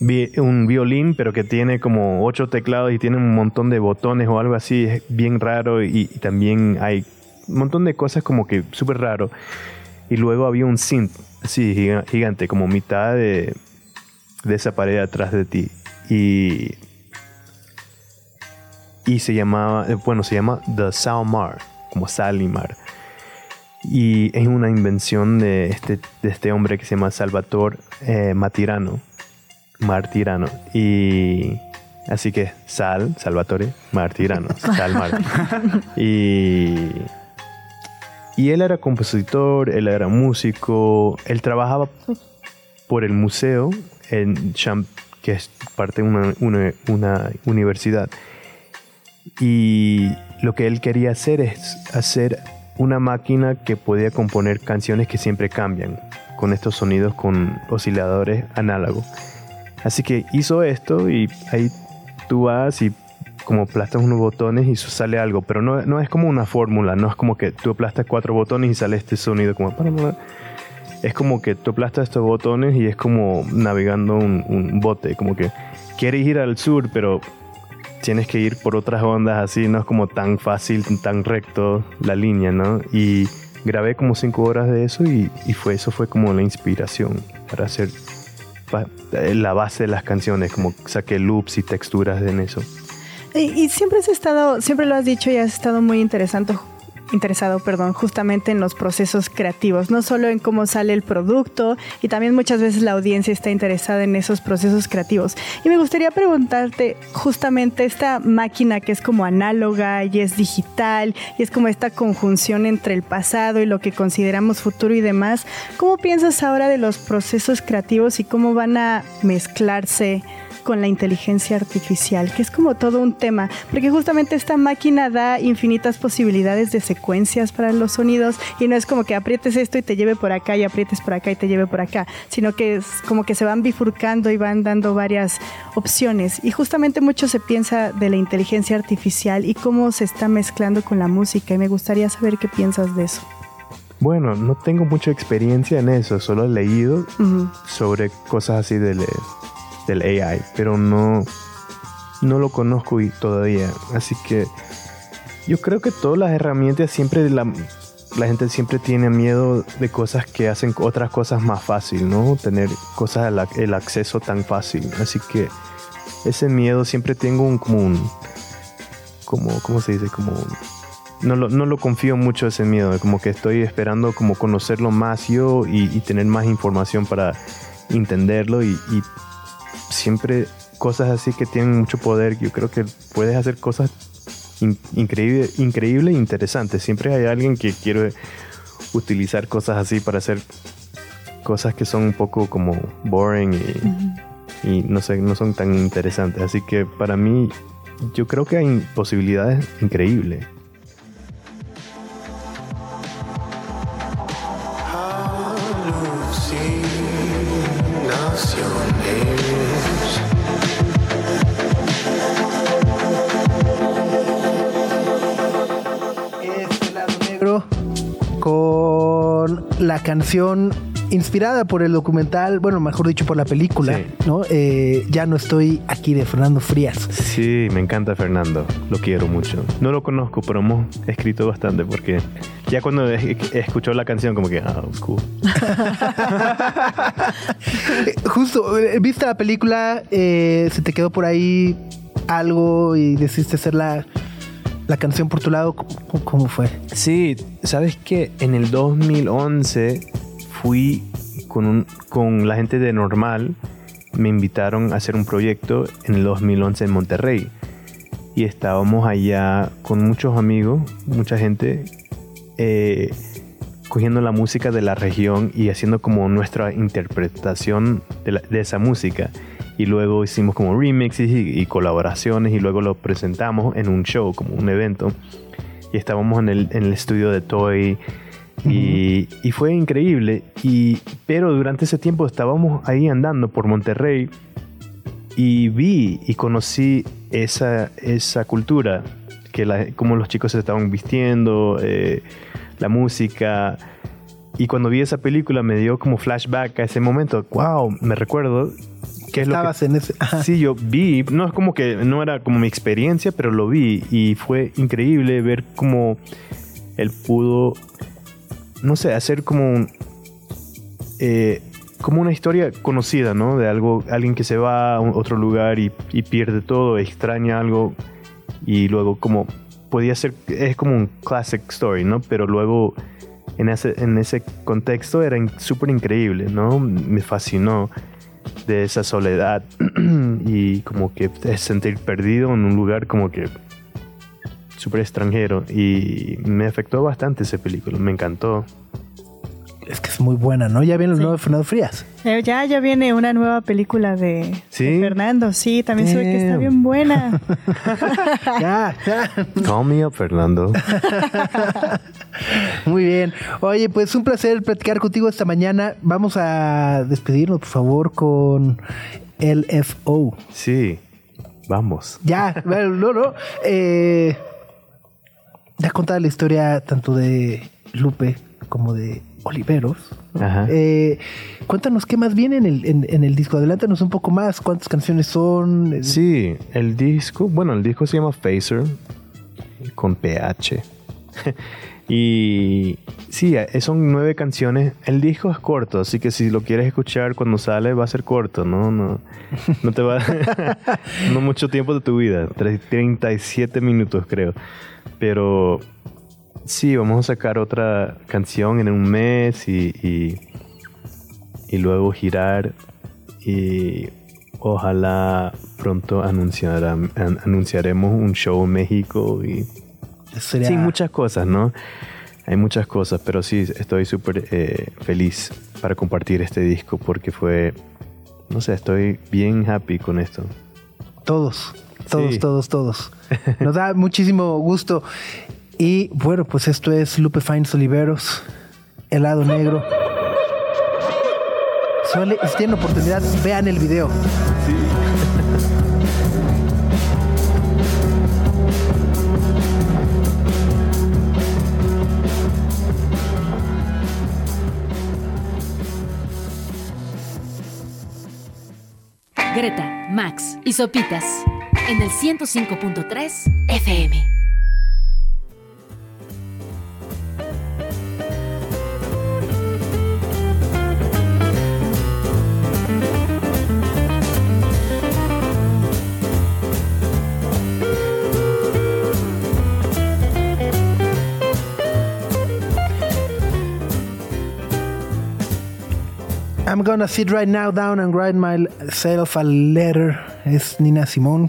vi- un violín, pero que tiene como ocho teclados y tiene un montón de botones o algo así, es bien raro y, también hay un montón de cosas como que súper raro. Y luego había un synth, así giga- gigante, como mitad de, de esa pared atrás de ti. Y y se llamaba, eh, bueno, se llama The Salmar, como sal y mar. Y es una invención de este, de este hombre que se llama Salvatore eh, Matirano, Martirano. Y así que Sal, Salvatore Martirano, Sal Mar. Y, y él era compositor, él era músico, él trabajaba por el museo en Champ, que es parte de una, una- una universidad. Y lo que él quería hacer es hacer una máquina que podía componer canciones que siempre cambian, con estos sonidos con osciladores análogos. Así que hizo esto y ahí tú vas y como aplastas unos botones y sale algo, pero no, no es como una fórmula, no es como que tú aplastas cuatro botones y sale este sonido como... Es como que tú aplastas estos botones y es como navegando un, bote, como que quieres ir al sur, pero tienes que ir por otras ondas así, no es como tan fácil, tan recto la línea, ¿no? Y grabé como cinco horas de eso y, y fue eso fue como la inspiración para hacer la base de las canciones, como saqué loops y texturas en eso. Y, y siempre has estado, siempre lo has dicho y has estado muy interesante, interesado, perdón, justamente en los procesos creativos, no solo en cómo sale el producto y también muchas veces la audiencia está interesada en esos procesos creativos. Y me gustaría preguntarte justamente esta máquina que es como análoga y es digital y es como esta conjunción entre el pasado y lo que consideramos futuro y demás, ¿cómo piensas ahora de los procesos creativos y cómo van a mezclarse? Con la inteligencia artificial, que es como todo un tema, porque justamente esta máquina da infinitas posibilidades de secuencias para los sonidos y no es como que aprietes esto y te lleve por acá y aprietes por acá y te lleve por acá, sino que es como que se van bifurcando y van dando varias opciones. Y justamente mucho se piensa de la inteligencia artificial y cómo se está mezclando con la música y me gustaría saber qué piensas de eso. Bueno, no tengo mucha experiencia en eso, solo he leído sobre cosas así eh, del AI, pero no, no lo conozco todavía. Así que yo creo que todas las herramientas siempre la, la gente siempre tiene miedo de cosas que hacen otras cosas más fácil, ¿no? Tener cosas el acceso tan fácil. Así que ese miedo siempre tengo un como un ¿cómo se dice? Como no lo, no lo confío mucho ese miedo, como que estoy esperando como conocerlo más yo y, y tener más información para entenderlo y siempre cosas así que tienen mucho poder, yo creo que puedes hacer cosas in- increíble, increíble e interesantes. Siempre hay alguien que quiere utilizar cosas así para hacer cosas que son un poco como boring y, y no sé, no son tan interesantes. Así que para mí, yo creo que hay posibilidades increíbles. La canción inspirada por el documental, bueno, mejor dicho, por la película, Sí. ¿no? Eh, ya no estoy aquí de Fernando Frías. Sí, me encanta Fernando, lo quiero mucho. No lo conozco, pero hemos escrito bastante porque Ya cuando escuchó la canción, como que, ah, cool. Eh, Justo, eh, viste la película, eh, se te quedó por ahí algo y decidiste hacer la, canción por tu lado. ¿Cómo, fue? Sí, ¿sabes qué? En el 2011 fui con, con la gente de Normal, me invitaron a hacer un proyecto en el 2011 en Monterrey. Y estábamos allá con muchos amigos, mucha gente, eh, cogiendo la música de la región y haciendo como nuestra interpretación de esa música. Y luego hicimos como remixes y, y colaboraciones y luego lo presentamos en un show, como un evento y estábamos en el, en el estudio de Toy y, y fue increíble. Y, pero durante ese tiempo estábamos ahí andando por Monterrey y vi y conocí esa, esa cultura, que la, cómo los chicos se estaban vistiendo, eh, la música. Y cuando vi esa película me dio como flashback a ese momento. ¡Wow! Me recuerdo. ¿Qué es lo que- Estabas en ese... ajá. Sí, yo vi, no es como que no era como mi experiencia, pero lo vi y fue increíble ver cómo él pudo, no sé, hacer como un, eh, como una historia conocida, ¿no? De algo, alguien que se va a un- otro lugar y, y pierde todo, extraña algo y luego como podía ser, es como un classic story, ¿no? Pero luego en ese, en ese contexto era súper increíble, ¿no? Me fascinó de esa soledad y como que sentir perdido en un lugar como que súper extranjero y me afectó bastante esa película, me encantó. Es que es muy buena, ¿no? Ya viene el Sí. nuevo de Fernando Frías. Eh, Ya, ya viene una nueva película de, ¿Sí? de Fernando. Sí, también se ve que está Damn. bien buena. Ya, ya. Call me up, Fernando. Muy bien. Oye, pues un placer platicar contigo esta mañana. Vamos a despedirnos, por favor, con el FO. Sí, vamos. Ya, bueno, no, no. Eh, ya contaba la historia tanto de Lupe como de Oliveros. Ajá. Eh, cuéntanos qué más viene en el, en, en el disco. Adelántanos un poco más. ¿Cuántas canciones son? Sí, el disco, bueno, el disco se llama Phaser con PH. y sí, son nueve canciones. El disco es corto, así que si lo quieres escuchar cuando sale va a ser corto, ¿no? No, no te va no mucho tiempo de tu vida, tre- 37 minutos creo. Pero sí, vamos a sacar otra canción en un mes y, y, y luego girar y ojalá pronto anunciará- an- anunciaremos un show en México y Sería- sí, muchas cosas, ¿no? Hay muchas cosas, pero sí, estoy súper eh, feliz para compartir este disco porque fue, no sé, estoy bien happy con esto. Todos, todos, Sí. todos, todos. Nos da muchísimo gusto. Y bueno, pues esto es Lupe Fines Oliveros, helado negro. Suele, si tienen oportunidad, vean el video. Greta, Max y Sopitas en el 105.3 FM. I'm gonna sit right now down and write myself a letter. Es Nina Simón.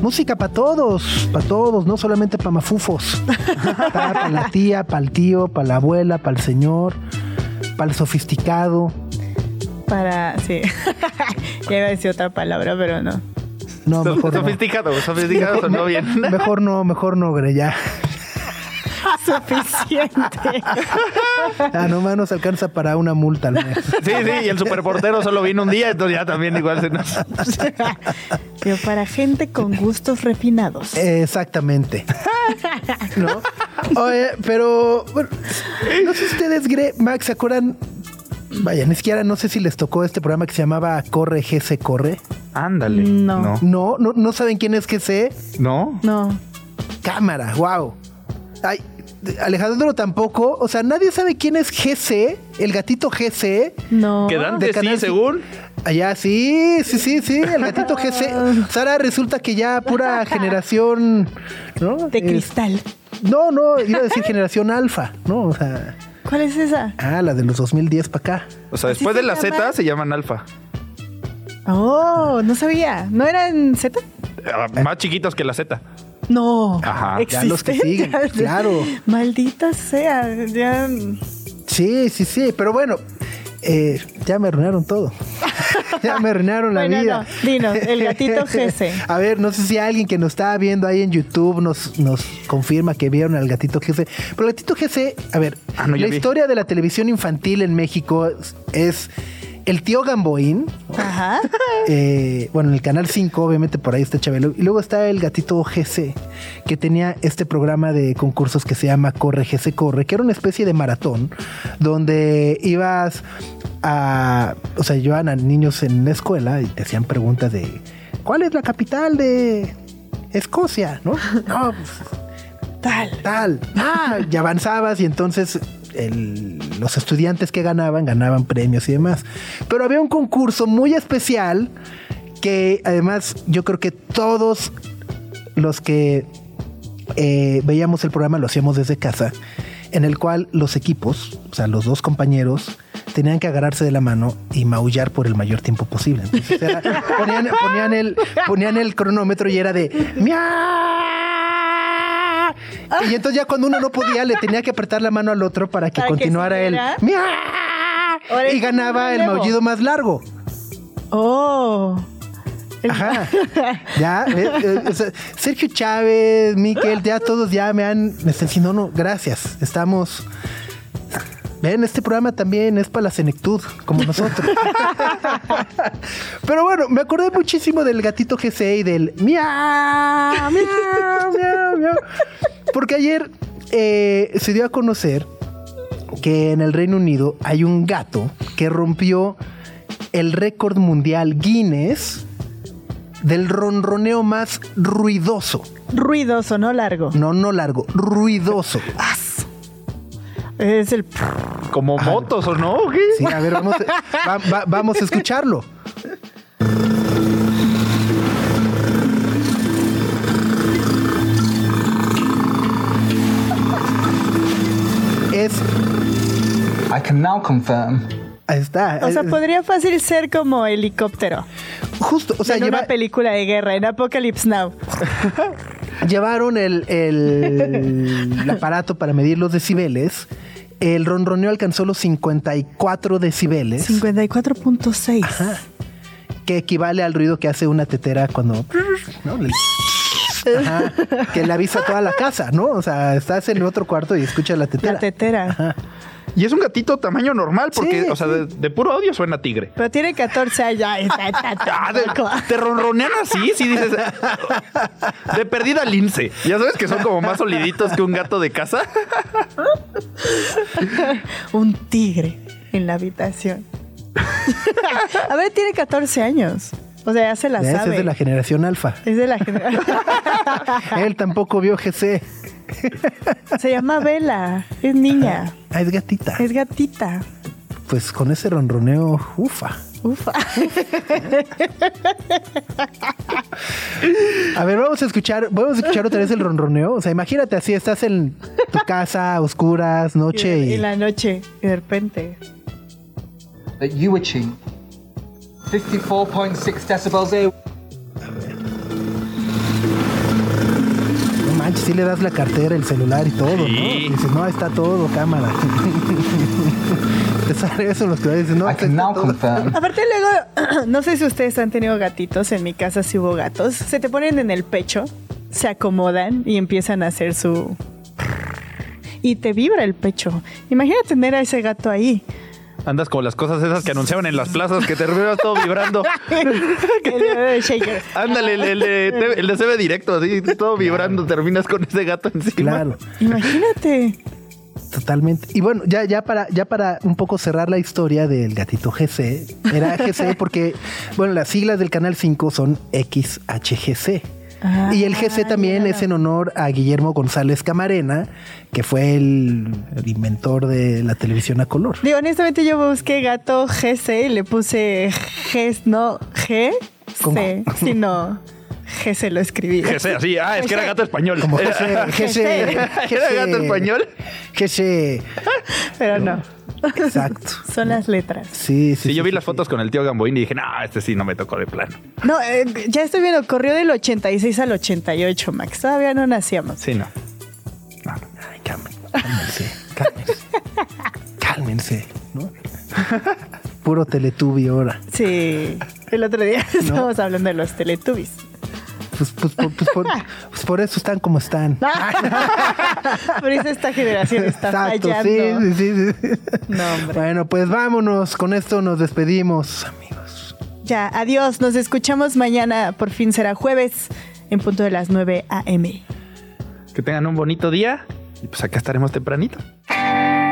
Música para todos, para todos, no solamente para mafufos. Para la tía, para el tío, para la abuela, para el señor, para el sofisticado. Para. Sí. ya iba a decir otra palabra, pero no. No, mejor no. Sofisticado, sofisticado sonó bien. Mejor no, mejor no, Gre, ya. Suficiente. Ah, nomás nos alcanza para una multa al mes. Sí, sí, y el superportero solo vino un día, entonces ya también igual se nos... pero para gente con gustos refinados. Exactamente. ¿No? Oye, pero bueno, no sé si ustedes, Gre, Max, ¿se acuerdan? Vaya, ni siquiera no sé si les tocó este programa que se llamaba Corre GC Corre. Ándale. No. No. No, no, no saben quién es GC. ¿No? No. Cámara, wow. Ay, Alejandro tampoco. O sea, nadie sabe quién es GC, el gatito GC. No. Que Dante de sí, Canal según. Allá sí, sí, sí, sí, el gatito GC. Sara, resulta que ya pura generación, ¿no? De Es- cristal. no, no, iba a decir generación alfa, ¿no? O sea, ¿Cuál es esa? ah, la de los 2010 para acá. O sea, después se de la llama? Z se llaman alfa. Oh, no sabía. ¿No eran Z? Ah, Más chiquitos que la Z. No. Ajá, ya los que siguen, claro. Maldita sea. Ya. Sí, sí, sí, pero bueno, eh, ya me arruinaron todo. ya me arruinaron la Bueno, vida. no, dinos, el gatito GC. A ver, no sé si alguien que nos está viendo ahí en YouTube nos, nos confirma que vieron al gatito GC. Pero el gatito GC, a ver, Ah, no, la vi. historia de la televisión infantil en México es, es el tío Gamboín. Ajá. eh, bueno, en el canal 5, obviamente por ahí está Chabelo. Y luego está el gatito GC, que tenía este programa de concursos que se llama Corre GC Corre, que era una especie de maratón donde ibas a. O sea, llevaban a niños en la escuela y te hacían preguntas de: ¿Cuál es la capital de Escocia? ¿No? No, pues, Tal. tal. Ah, y avanzabas y entonces los estudiantes que ganaban ganaban premios y demás. Pero había un concurso muy especial que además yo creo que todos los que eh, veíamos el programa lo hacíamos desde casa, en el cual los equipos, o sea, los dos compañeros, tenían que agarrarse de la mano y maullar por el mayor tiempo posible. Entonces ponían el, ponían el cronómetro y era de ¡Miau! Y entonces ya cuando uno no podía, le tenía que apretar la mano al otro para que Para continuara. Ahora Y ganaba el maullido más largo. Oh. Ajá. Ya, eh, eh, o sea, Sergio Chávez, Miquel, ya todos ya me han, me están diciendo, no, gracias, estamos. Ven, este programa también es para la senectud, como nosotros. Pero bueno, me acordé muchísimo del gatito GC y del miau, miau, miau, miau. Porque ayer eh, se dio a conocer que en el Reino Unido hay un gato que rompió el récord mundial Guinness del ronroneo más ruidoso. Ruidoso, no largo. No, no largo, ruidoso. Es el. Como motos o no, ¿o qué? Sí, a ver, vamos, a- va- va- vamos a escucharlo. Es, I can now confirm ahí está. O sea, Eh, podría fácil ser como helicóptero. justo, o sea, en lleva- una película de guerra, en Apocalypse Now. llevaron el, el- el aparato para medir los decibeles. El ronroneo alcanzó los 54 decibeles. 54.6. Ajá. que equivale al ruido que hace una tetera cuando Ajá, que le avisa a toda la casa, ¿no? O sea, estás en el otro cuarto y escuchas la tetera. La tetera. Ajá. Y es un gatito tamaño normal, porque, Sí, o sea, de, de puro audio suena tigre. Pero tiene 14 años. Ah, de- te ronronean así, sí dices. De perdida lince. Ya sabes que son como más soliditos que un gato de casa. Un tigre en la habitación. A ver, tiene 14 años. O sea, ya se la Ese sabe. es de la generación alfa. Es de la generación. Él tampoco vio GC. Se llama Vela. Es niña. Ah, es gatita. Es gatita. Pues con ese ronroneo, ufa. Ufa. A ver, vamos a escuchar, vamos a escuchar otra vez el ronroneo. O sea, imagínate así, estás en tu casa, a oscuras, noche Y y. la noche, y de repente. that you 54.6 decibels here. No manches, si le das la cartera, el celular y todo, ¿no? Sí. Y dices, no, está todo, cámara. Eso los que dices, no, Aparte luego, no sé si ustedes han tenido gatitos, en mi casa sí hubo gatos, se te ponen en el pecho, se acomodan y empiezan a hacer su... Y te vibra el pecho. Imagina tener a ese gato ahí. Andas con las cosas esas que anunciaban en las plazas que te terminas todo vibrando. Ándale, el, el de, el de CB directo, así, todo vibrando, terminas con ese gato encima. Claro, Imagínate. totalmente. Y bueno, ya, ya para, ya para un poco cerrar la historia del gatito GC, era GC porque, bueno, las siglas del canal 5 son XHGC. Ah, y el GC también mira. es en honor a Guillermo González Camarena, que fue el, el inventor de la televisión a color. Digo, honestamente yo busqué gato GC y le puse G, no G. C, sino GC lo escribí. Que sea así. Ah, es que era gato español. Como GC, ¿Era gato español? GC, Pero no, exacto. son las letras. Sí, sí. Sí, yo vi sí, las sí. tío con el tío Gamboín y dije, no, este sí no me tocó de plano. No, eh, ya estoy viendo, corrió del 86 al 88, Max. Todavía no nacíamos. Sí, no. No, no. Ay, cálmense, cálmense, cálmense. Cálmense, ¿no? Puro teletubi ahora. Sí, el otro día estábamos hablando de los Teletubbies. Pues, pues, pues, pues, por, pues por eso están como están. Por eso esta generación está Exacto, fallando. sí, sí, sí, sí. No, hombre. Bueno, pues vámonos. Con esto nos despedimos, amigos. Ya, adiós. Nos escuchamos mañana. Por fin será jueves en punto de las 9 a.m. Que tengan un bonito día y pues acá estaremos tempranito.